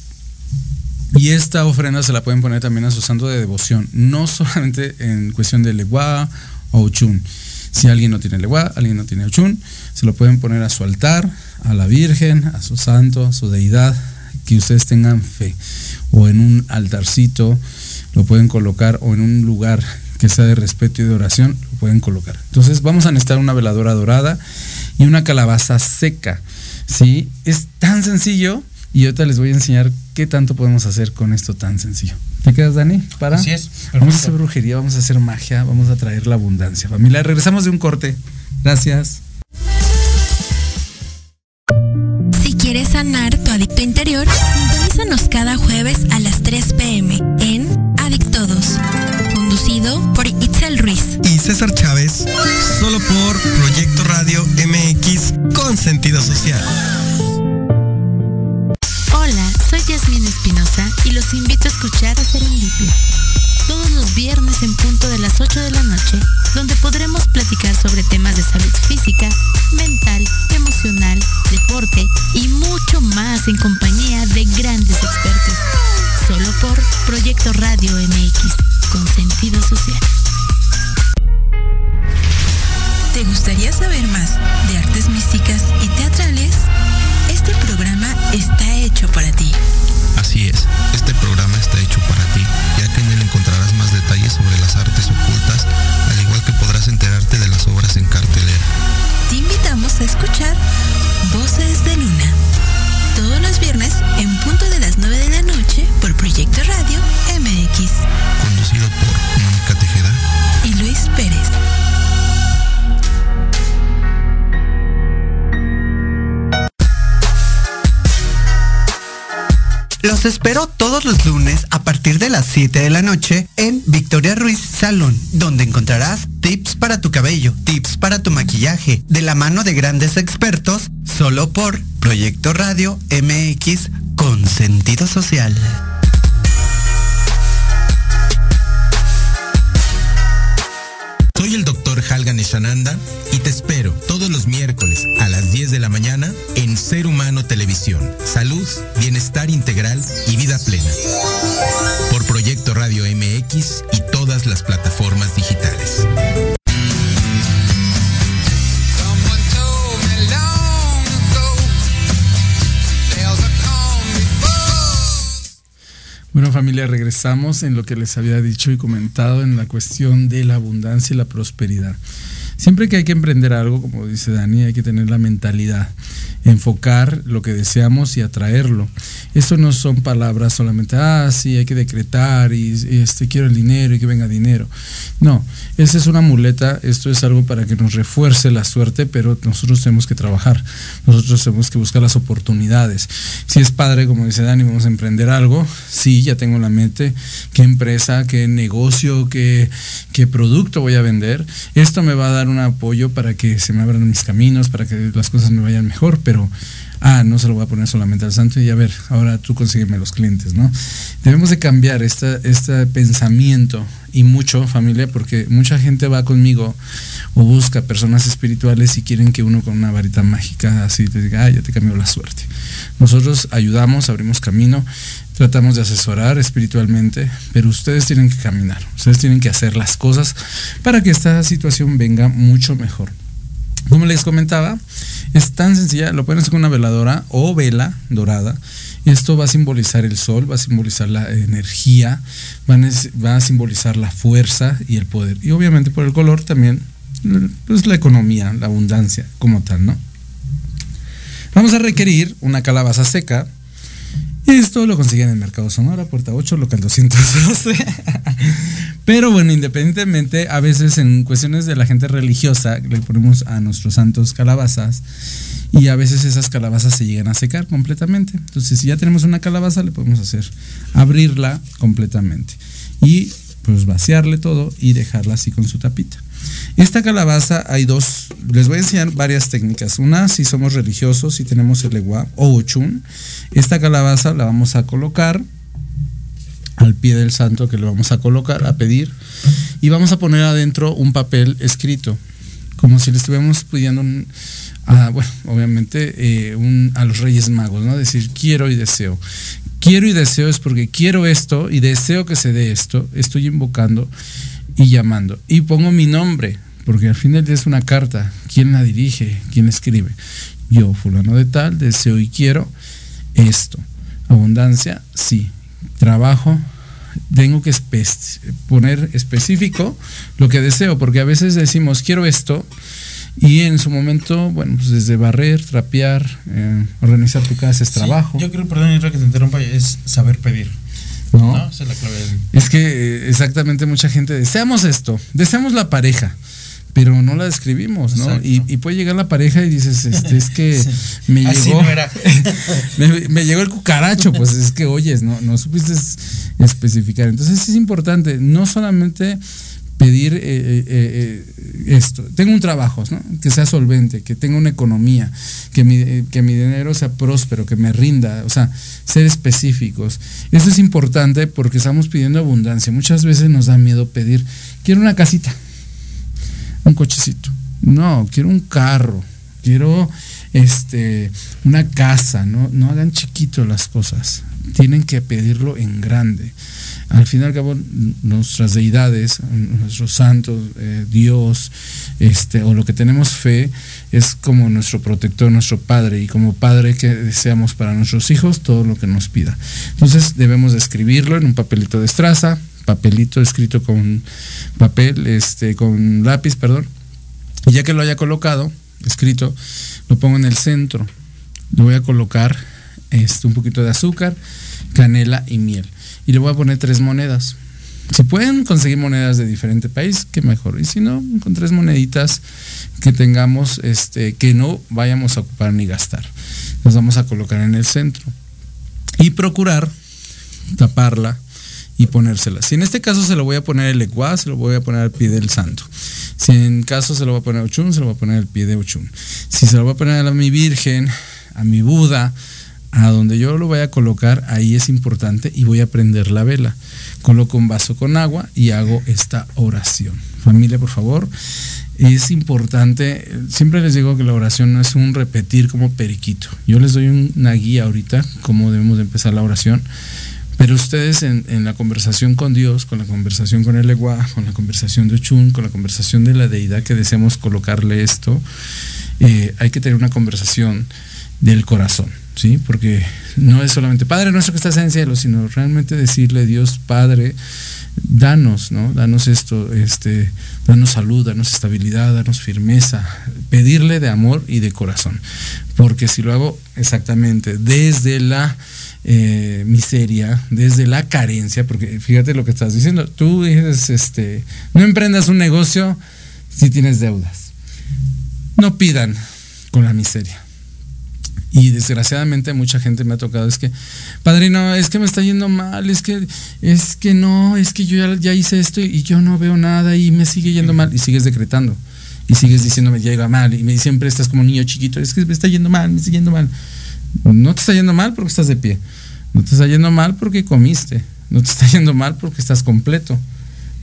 y esta ofrenda se la pueden poner también a su santo de devoción, no solamente en cuestión de legua o uchun. Si alguien no tiene legua, alguien no tiene uchun, se lo pueden poner a su altar, a la Virgen, a su santo, a su deidad, que ustedes tengan fe. O en un altarcito lo pueden colocar o en un lugar que sea de respeto y de oración, lo pueden colocar. Entonces vamos a necesitar una veladora dorada y una calabaza seca. ¿sí? Es tan sencillo y ahorita les voy a enseñar qué tanto podemos hacer con esto tan sencillo. ¿Te quedas, Dani? Para. Así es. Vamos a hacer brujería, vamos a hacer magia, vamos a traer la abundancia. Familia, regresamos de un corte. Gracias. Sanar tu adicto interior, sintonízanos cada jueves a las 3 pm en Adictodos, conducido por Itzel Ruiz y César Chávez, solo por Proyecto Radio MX con sentido social. Soy Yasmin Espinosa y los invito a escuchar a Serendipia. Todos los viernes en punto de las 8 de la noche, donde podremos platicar sobre temas de salud física, mental, emocional, deporte y mucho más en compañía de grandes expertos. Solo por Proyecto Radio MX, con sentido social. ¿Te gustaría saber más de artes místicas y teatrales? Este programa está hecho para ti. Así es, este programa está hecho para ti, ya que en él encontrarás más detalles sobre las artes ocultas, al igual que podrás enterarte de las obras en cartelera. Te invitamos a escuchar Voces de Luna, todos los viernes en punto de las 9 de la noche por Proyecto Radio MX. Conducido por Mónica Tejeda y Luis Pérez. Los espero todos los lunes a partir de las 7 de la noche en Victoria Ruiz Salón, donde encontrarás tips para tu cabello, tips para tu maquillaje, de la mano de grandes expertos, solo por Proyecto Radio MX con sentido social. Soy el doctor Halgan Eshananda y te espero todos los miércoles Ser Humano Televisión. Salud, bienestar integral y vida plena. Por Proyecto Radio MX y todas las plataformas digitales. Bueno familia, regresamos en lo que les había dicho y comentado en la cuestión de la abundancia y la prosperidad. Siempre que hay que emprender algo, como dice Dani, hay que tener la mentalidad, enfocar lo que deseamos y atraerlo. Esto no son palabras solamente, ah, sí, hay que decretar y, este quiero el dinero y que venga dinero. No, esa es una muleta, esto es algo para que nos refuerce la suerte, pero nosotros tenemos que trabajar, nosotros tenemos que buscar las oportunidades. Si es padre, como dice Dani, vamos a emprender algo, sí, ya tengo en la mente qué empresa, qué negocio, qué, qué producto voy a vender. Esto me va a dar un apoyo para que se me abran mis caminos, para que las cosas me vayan mejor, pero ah, no se lo voy a poner solamente al santo y a ver, ahora tú consígueme los clientes, ¿no? Debemos de cambiar este pensamiento y mucho, familia, porque mucha gente va conmigo o busca personas espirituales y quieren que uno con una varita mágica así te diga, ah, ya te cambió la suerte. Nosotros ayudamos, abrimos camino, tratamos de asesorar espiritualmente, pero ustedes tienen que caminar, ustedes tienen que hacer las cosas para que esta situación venga mucho mejor. Como les comentaba, es tan sencilla, lo pueden hacer con una veladora o vela dorada. Esto va a simbolizar el sol, va a simbolizar la energía, va a simbolizar la fuerza y el poder. Y obviamente por el color también, pues la economía, la abundancia como tal, ¿no? Vamos a requerir una calabaza seca, esto lo consiguen en el Mercado Sonora, puerta 8, local 212. Pero bueno, independientemente, a veces en cuestiones de la gente religiosa le ponemos a nuestros santos calabazas y a veces esas calabazas se llegan a secar completamente. Entonces, si ya tenemos una calabaza, le podemos hacer abrirla completamente y pues vaciarle todo y dejarla así con su tapita. Esta calabaza hay dos, les voy a enseñar varias técnicas. Una, si somos religiosos, si tenemos el legua o ochun, esta calabaza la vamos a colocar al pie del santo que le vamos a colocar, a pedir, y vamos a poner adentro un papel escrito, como si le estuviéramos pidiendo, bueno, obviamente eh, a los Reyes Magos, ¿no? Decir, quiero y deseo. Quiero y deseo es porque quiero esto y deseo que se dé esto, estoy invocando y llamando. Y pongo mi nombre, porque al final es una carta. ¿Quién la dirige? ¿Quién escribe? Yo, fulano de tal, deseo y quiero esto. Abundancia, sí. Trabajo, tengo que poner específico lo que deseo, porque a veces decimos, quiero esto, y en su momento, bueno, pues desde barrer, trapear, eh, organizar tu casa es trabajo. Yo creo, perdón, que te interrumpa, es saber pedir. ¿no? es que eh, exactamente mucha gente deseamos esto, deseamos la pareja pero no la describimos, ¿no? Y, puede llegar la pareja y dices, este, es que me llegó, me, llegó el cucaracho, pues es que oyes, no, no supiste especificar. Entonces es importante, no solamente pedir eh, eh, eh, esto. Tengo un trabajo, que sea solvente, que tenga una economía, que mi, que mi dinero sea próspero, que me rinda, o sea, ser específicos. Esto es importante porque estamos pidiendo abundancia. Muchas veces nos da miedo pedir, quiero una casita, un cochecito. No, quiero un carro, quiero este, una casa, no, no hagan chiquito las cosas, tienen que pedirlo en grande al fin y al cabo nuestras deidades, nuestros santos, eh, Dios, este, o lo que tenemos fe, es como nuestro protector, nuestro padre, y como padre que deseamos para nuestros hijos todo lo que nos pida. Entonces debemos escribirlo en un papelito de estraza, papelito escrito con papel, este, con lápiz, perdón, y ya que lo haya colocado, escrito, lo pongo en el centro. Voy a colocar este, un poquito de azúcar, canela y miel y le voy a poner tres monedas. Si pueden conseguir monedas de diferente país, qué mejor. Y si no, con tres moneditas que tengamos, este, que no vayamos a ocupar ni gastar. Nos vamos a colocar en el centro. Y procurar taparla y ponérsela. Si en este caso se lo voy a poner el ecuá, se lo voy a poner al pie del santo. Si en caso se lo voy a poner a Ochun, se lo voy a poner al pie de Ochun. Si se lo voy a poner a mi Virgen, a mi Buda, a donde yo lo voy a colocar, ahí es importante y voy a prender la vela. Coloco un vaso con agua y hago esta oración. Familia, por favor, es importante, siempre les digo que la oración no es un repetir como periquito. Yo les doy una guía ahorita, cómo debemos de empezar la oración, pero ustedes en, la conversación con Dios, con la conversación con el Eguá, con la conversación de Ochun, con la conversación de la deidad que deseamos colocarle esto, eh, hay que tener una conversación del corazón ¿sí? Porque no es solamente Padre nuestro que estás en el cielo, sino realmente decirle Dios Padre, danos, ¿no? Danos esto, este, danos salud, danos estabilidad, danos firmeza, pedirle de amor y de corazón. Porque si lo hago exactamente desde la eh, miseria, desde la carencia, porque fíjate lo que estás diciendo, tú dices, este, no emprendas un negocio si tienes deudas. No pidan con la miseria. Y desgraciadamente mucha gente me ha tocado, es que, padrino, es que me está yendo mal, es que, es que no, es que yo ya, ya hice esto y yo no veo nada y me sigue yendo mal. Y sigues decretando. Y sigues diciendo me llega mal. Y me siempre estás como niño chiquito, es que me está yendo mal, me está yendo mal. No te está yendo mal porque estás de pie. No te está yendo mal porque comiste. No te está yendo mal porque estás completo.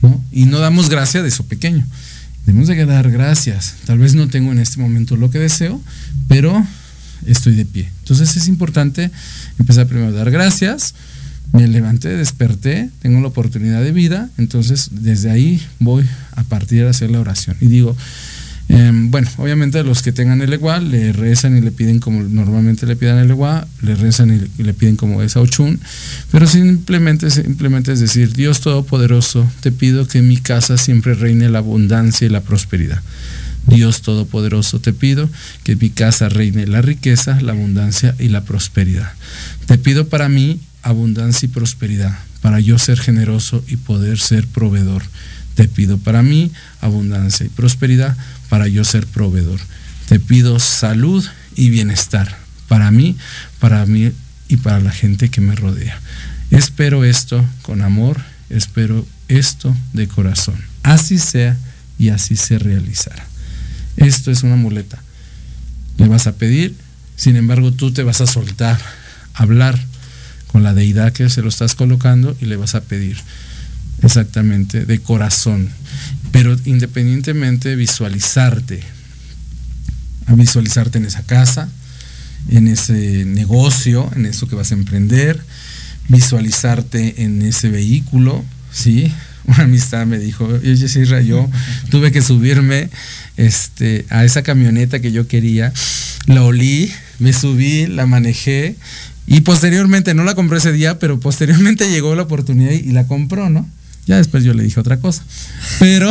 ¿no? Y no damos gracia de eso pequeño. Debemos de dar gracias. Tal vez no tengo en este momento lo que deseo, pero estoy de pie. Entonces es importante empezar primero a dar gracias. Me levanté, desperté, tengo la oportunidad de vida, entonces desde ahí voy a partir a hacer la oración. Y digo, em, bueno, obviamente los que tengan el igual le rezan y le piden como normalmente le pidan el igual, le rezan y le, y le piden como esa ochun, pero simplemente, simplemente es decir, Dios Todopoderoso, te pido que en mi casa siempre reine la abundancia y la prosperidad. Dios Todopoderoso, te pido que en mi casa reine la riqueza, la abundancia y la prosperidad. Te pido para mí abundancia y prosperidad, para yo ser generoso y poder ser proveedor. Te pido para mí abundancia y prosperidad, para yo ser proveedor. Te pido salud y bienestar, para mí, para mí y para la gente que me rodea. Espero esto con amor, espero esto de corazón. Así sea y así se realizará. Esto es una muleta. Le vas a pedir, sin embargo tú te vas a soltar, hablar con la deidad que se lo estás colocando y le vas a pedir exactamente de corazón. Pero independientemente visualizarte, a visualizarte en esa casa, en ese negocio, en eso que vas a emprender, visualizarte en ese vehículo, ¿sí? Una amistad me dijo, oye, Sirra, yo tuve que subirme este, a esa camioneta que yo quería, la olí, me subí, la manejé y posteriormente, no la compré ese día, pero posteriormente llegó la oportunidad y, la compró, ¿no? Ya después yo le dije otra cosa. Pero,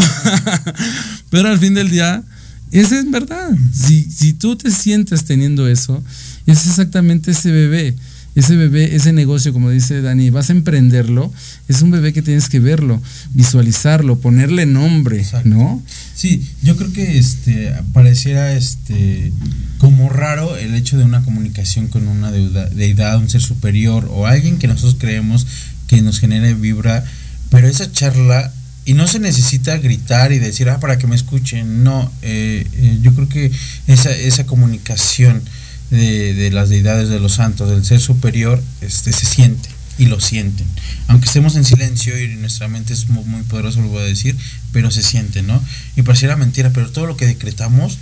pero al fin del día, esa es verdad. Si, si tú te sientes teniendo eso, es exactamente ese bebé ese bebé, ese negocio, como dice Dani, vas a emprenderlo, es un bebé que tienes que verlo, visualizarlo, ponerle nombre, ¿no? Sí, yo creo que este pareciera este como raro el hecho de una comunicación con una deidad, un ser superior o alguien que nosotros creemos que nos genere vibra, pero esa charla y no se necesita gritar y decir, ah, para que me escuchen, no, eh, eh, yo creo que esa, esa comunicación de, las deidades de los santos, del ser superior, este, se siente y lo sienten. Aunque estemos en silencio y nuestra mente es muy, muy poderosa, lo voy a decir, pero se siente, ¿no? Y pareciera mentira, pero todo lo que decretamos,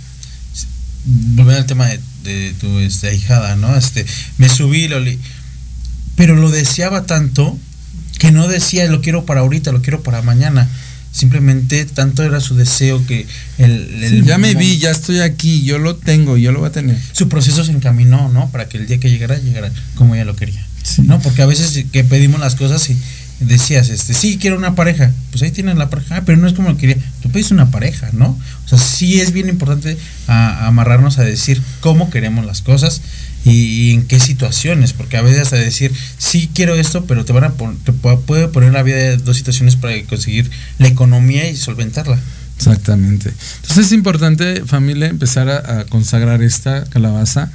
volviendo al tema de, tu este, ahijada, ¿no? Este, me subí, lo pero lo deseaba tanto que no decía lo quiero para ahorita, lo quiero para mañana Simplemente tanto era su deseo que el... ya me vi, ya estoy aquí, yo lo tengo, yo lo voy a tener. Su proceso se encaminó, ¿no? Para que el día que llegara, llegara como ella lo quería. ¿No? Porque a veces que pedimos las cosas y decías, este, sí, quiero una pareja. Pues ahí tienen la pareja, ah, pero no es como lo quería. Tú pedís una pareja, ¿no? O sea, sí es bien importante amarrarnos a decir cómo queremos las cosas y, en qué situaciones, porque a veces hasta decir, sí quiero esto, pero te van a te puede poner la vida de dos situaciones para conseguir la economía y solventarla. Exactamente. Entonces es importante, familia, empezar a, consagrar esta calabaza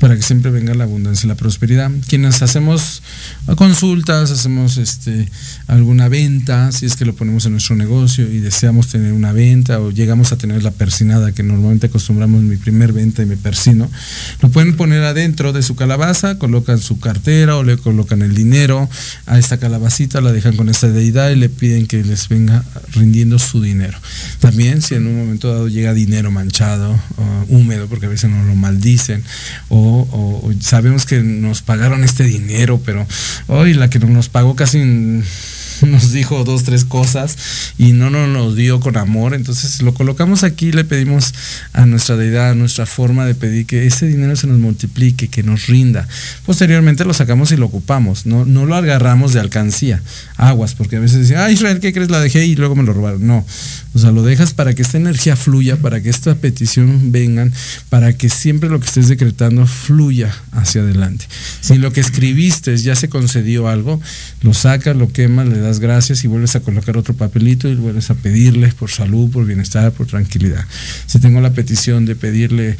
para que siempre venga la abundancia y la prosperidad. Quienes hacemos consultas, hacemos este alguna venta, si es que lo ponemos en nuestro negocio y deseamos tener una venta o llegamos a tener la persinada que normalmente acostumbramos mi primer venta y me persino, lo pueden poner adentro de su calabaza, colocan su cartera o le colocan el dinero a esta calabacita, la dejan con esta deidad y le piden que les venga rindiendo su dinero. También si en un momento dado llega dinero manchado, húmedo, porque a veces nos lo maldicen, o, sabemos que nos pagaron este dinero, pero hoy la que nos pagó casi nos dijo dos, tres cosas y no nos lo dio con amor. Entonces lo colocamos aquí, le pedimos a nuestra deidad, a nuestra forma de pedir que ese dinero se nos multiplique, que nos rinda. Posteriormente lo sacamos y lo ocupamos, no, no lo agarramos de alcancía, aguas, porque a veces dicen, ah, Israel, ¿qué crees? La dejé y luego me lo robaron. No, o sea, lo dejas para que esta energía fluya, para que esta petición vengan, para que siempre lo que estés decretando fluya hacia adelante. Si lo que escribiste ya se concedió algo, lo sacas, lo quemas, le das gracias y vuelves a colocar otro papelito y vuelves a pedirle por salud, por bienestar, por tranquilidad. Si tengo la petición de pedirle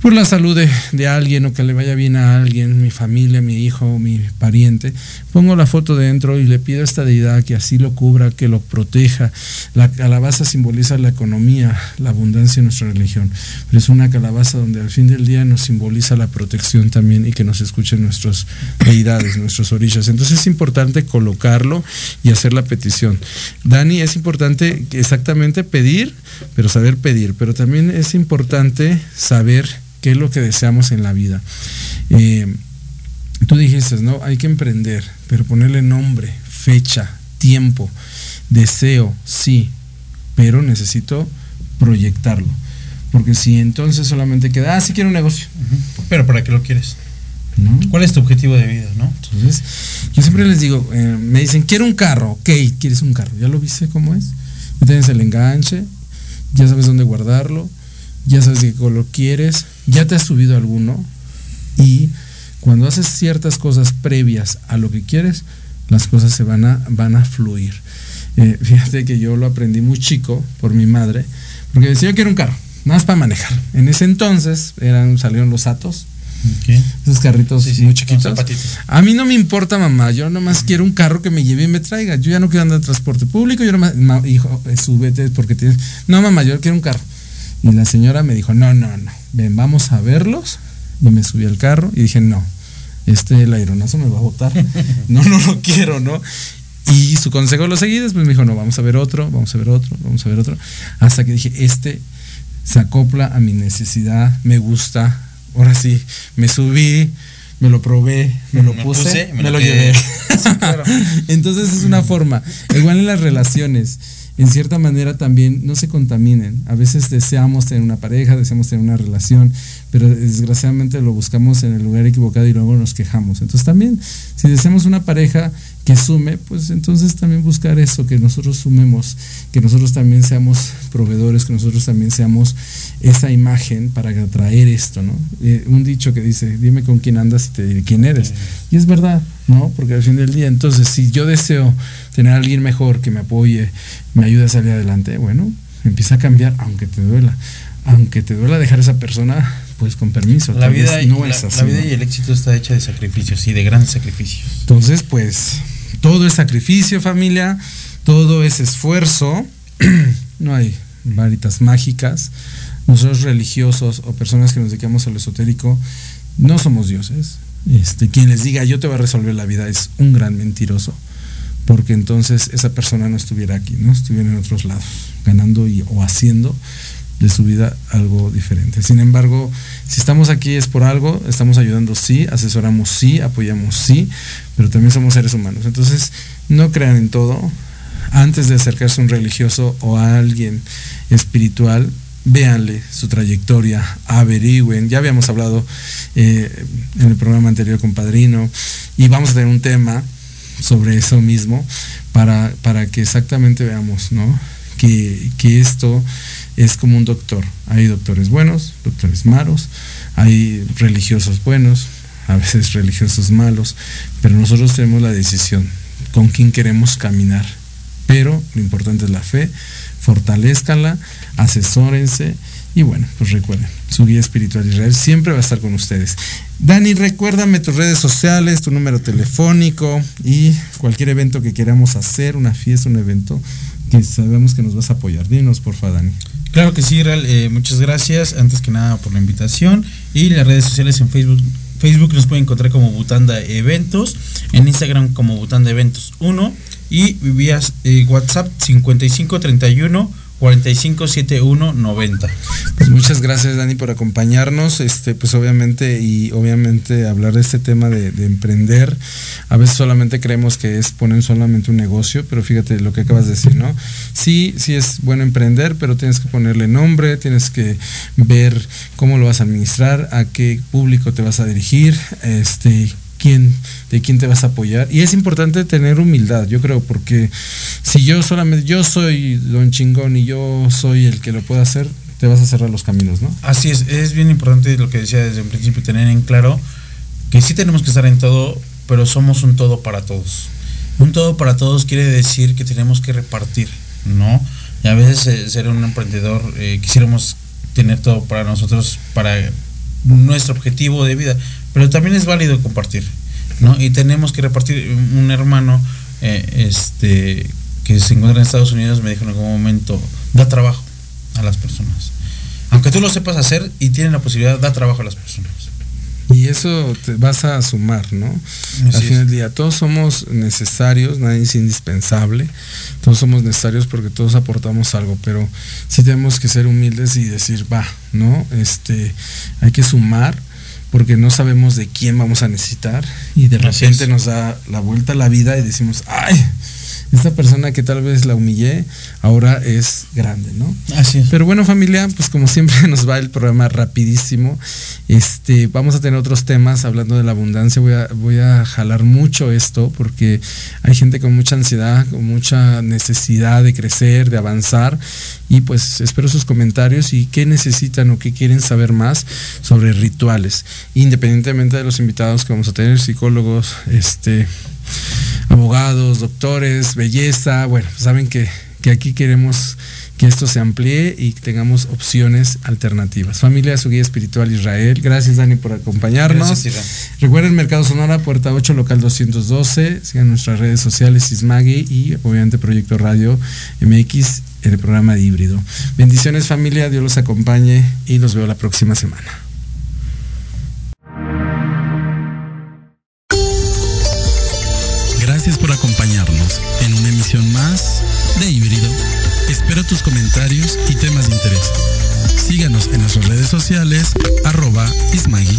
por la salud de, alguien o que le vaya bien a alguien, mi familia, mi hijo, mi pariente, pongo la foto dentro y le pido a esta deidad que así lo cubra, que lo proteja. La calabaza simboliza la economía, la abundancia en nuestra religión, pero es una calabaza donde al fin del día nos simboliza la protección también y que nos escuchen nuestras deidades, nuestros orillas. Entonces es importante colocarlo y hacer la petición. Dani, es importante exactamente pedir, pero saber pedir, pero también es importante saber qué es lo que deseamos en la vida. Eh, tú dijiste, ¿no? Hay que emprender, pero ponerle nombre, fecha, tiempo, deseo, sí, pero necesito proyectarlo. Porque si entonces solamente queda, ah, sí quiero un negocio. Pero ¿para qué lo quieres? ¿Cuál es tu objetivo de vida, no? Entonces, yo siempre les digo, eh, me dicen, quiero un carro, ok, quieres un carro, ¿ya lo viste cómo es? Ya tienes el enganche, ya sabes dónde guardarlo, ya sabes qué color quieres, ya te has subido alguno y cuando haces ciertas cosas previas a lo que quieres, las cosas se van a, van a fluir. Eh, fíjate que yo lo aprendí muy chico por mi madre, porque decía que era un carro, más para manejar. En ese entonces eran, salieron los Atos, esos carritos muy chiquitos. A mí no me importa, mamá. Yo nomás quiero un carro que me lleve y me traiga. Yo ya no quiero andar en transporte público. Yo nomás, hijo, eh, súbete porque tienes. No, mamá, yo quiero un carro. Y la señora me dijo, no, no, no, ven, vamos a verlos. Y me subí al carro y dije, no, este el aeronazo me va a botar. no, no lo quiero, ¿no? Y su consejo lo seguí, después me dijo, no, vamos a ver otro, vamos a ver otro, vamos a ver otro. Hasta que dije, este se acopla a mi necesidad, me gusta. Ahora sí, me subí, me lo probé, me lo puse, me, lo, llevé. Entonces es una forma. Igual en las relaciones en cierta manera también no se contaminen. A veces deseamos tener una pareja, deseamos tener una relación, pero desgraciadamente lo buscamos en el lugar equivocado y luego nos quejamos. Entonces también, si deseamos una pareja que sume, pues entonces también buscar eso, que nosotros sumemos, que nosotros también seamos proveedores, que nosotros también seamos esa imagen para atraer esto, ¿no? Eh, un dicho que dice, dime con quién andas y te diré quién eres. Y es verdad, ¿no? Porque al fin del día, entonces, si yo deseo tener a alguien mejor que me apoye, me ayude a salir adelante, bueno, empieza a cambiar, aunque te duela. Aunque te duela dejar a esa persona, pues con permiso. La vida, no es así, la vida y el éxito está hecha de sacrificios y de grandes sacrificios. Entonces, pues, todo es sacrificio, familia, todo es esfuerzo. no hay varitas mágicas. Nosotros religiosos o personas que nos dedicamos a lo esotérico, no somos dioses. Este, quien les diga yo te voy a resolver la vida es un gran mentiroso, porque entonces esa persona no estuviera aquí, no estuviera en otros lados, ganando y, o haciendo de su vida algo diferente. Sin embargo, si estamos aquí es por algo, estamos ayudando sí, asesoramos sí, apoyamos sí, pero también somos seres humanos. Entonces, no crean en todo. Antes de acercarse a un religioso o a alguien espiritual, véanle su trayectoria, averigüen. Ya habíamos hablado eh, en el programa anterior con Padrino y vamos a tener un tema sobre eso mismo para, para que exactamente veamos ¿no? que, que esto es como un doctor. Hay doctores buenos, doctores malos, hay religiosos buenos, a veces religiosos malos, pero nosotros tenemos la decisión con quién queremos caminar. Pero lo importante es la fe, fortalezcanla, asesórense y bueno, pues recuerden, su guía espiritual Israel siempre va a estar con ustedes. Dani, recuérdame tus redes sociales, tu número telefónico y cualquier evento que queramos hacer, una fiesta, un evento que sabemos que nos vas a apoyar. Dinos, por favor, Dani. Claro que sí, Real. Eh, muchas gracias, antes que nada, por la invitación. Y las redes sociales en Facebook. Facebook nos pueden encontrar como Butanda Eventos, en Instagram como Butanda Eventos 1 y vías eh, WhatsApp 5531 457190. Pues muchas gracias Dani por acompañarnos, este, pues obviamente y obviamente hablar de este tema de, emprender. A veces solamente creemos que es poner solamente un negocio, pero fíjate lo que acabas de decir, ¿no? Sí, sí es bueno emprender, pero tienes que ponerle nombre, tienes que ver cómo lo vas a administrar, a qué público te vas a dirigir, este, quién, de quién te vas a apoyar. Y es importante tener humildad, yo creo, porque si yo solamente, yo soy don chingón y yo soy el que lo puede hacer, te vas a cerrar los caminos, ¿no? Así es, es bien importante lo que decía desde el principio, tener en claro que sí tenemos que estar en todo, pero somos un todo para todos. Un todo para todos quiere decir que tenemos que repartir, ¿no? Y a veces eh, ser un emprendedor eh, quisiéramos tener todo para nosotros, para nuestro objetivo de vida, pero también es válido compartir, ¿no? Y tenemos que repartir. Un hermano eh, este, que se encuentra en Estados Unidos me dijo en algún momento, da trabajo a las personas. Aunque tú lo sepas hacer y tienes la posibilidad, da trabajo a las personas. Y eso te vas a sumar, ¿no? Al final del día, todos somos necesarios, nadie es indispensable, todos somos necesarios porque todos aportamos algo, pero sí tenemos que ser humildes y decir, va, ¿no? Este, hay que sumar porque no sabemos de quién vamos a necesitar y de repente nos da la vuelta a la vida y decimos, ay, esta persona que tal vez la humillé, ahora es grande, ¿no? Así Pero bueno, familia, pues como siempre nos va el programa rapidísimo. Este, vamos a tener otros temas hablando de la abundancia. Voy a, voy a jalar mucho esto porque hay gente con mucha ansiedad, con mucha necesidad de crecer, de avanzar. Y pues espero sus comentarios y qué necesitan o qué quieren saber más sobre rituales. Independientemente de los invitados que vamos a tener, psicólogos, este abogados, doctores, belleza, bueno, saben que, aquí queremos que esto se amplíe y tengamos opciones alternativas. Familia su guía espiritual Israel, gracias Dani por acompañarnos. Recuerden Mercado Sonora, puerta 8, local 212, sigan nuestras redes sociales Ismagui y obviamente Proyecto Radio MX, el programa de híbrido. Bendiciones familia, Dios los acompañe y los veo la próxima semana. Más de Híbrido. Espero tus comentarios y temas de interés. Síganos en nuestras redes sociales, arroba Ismagui.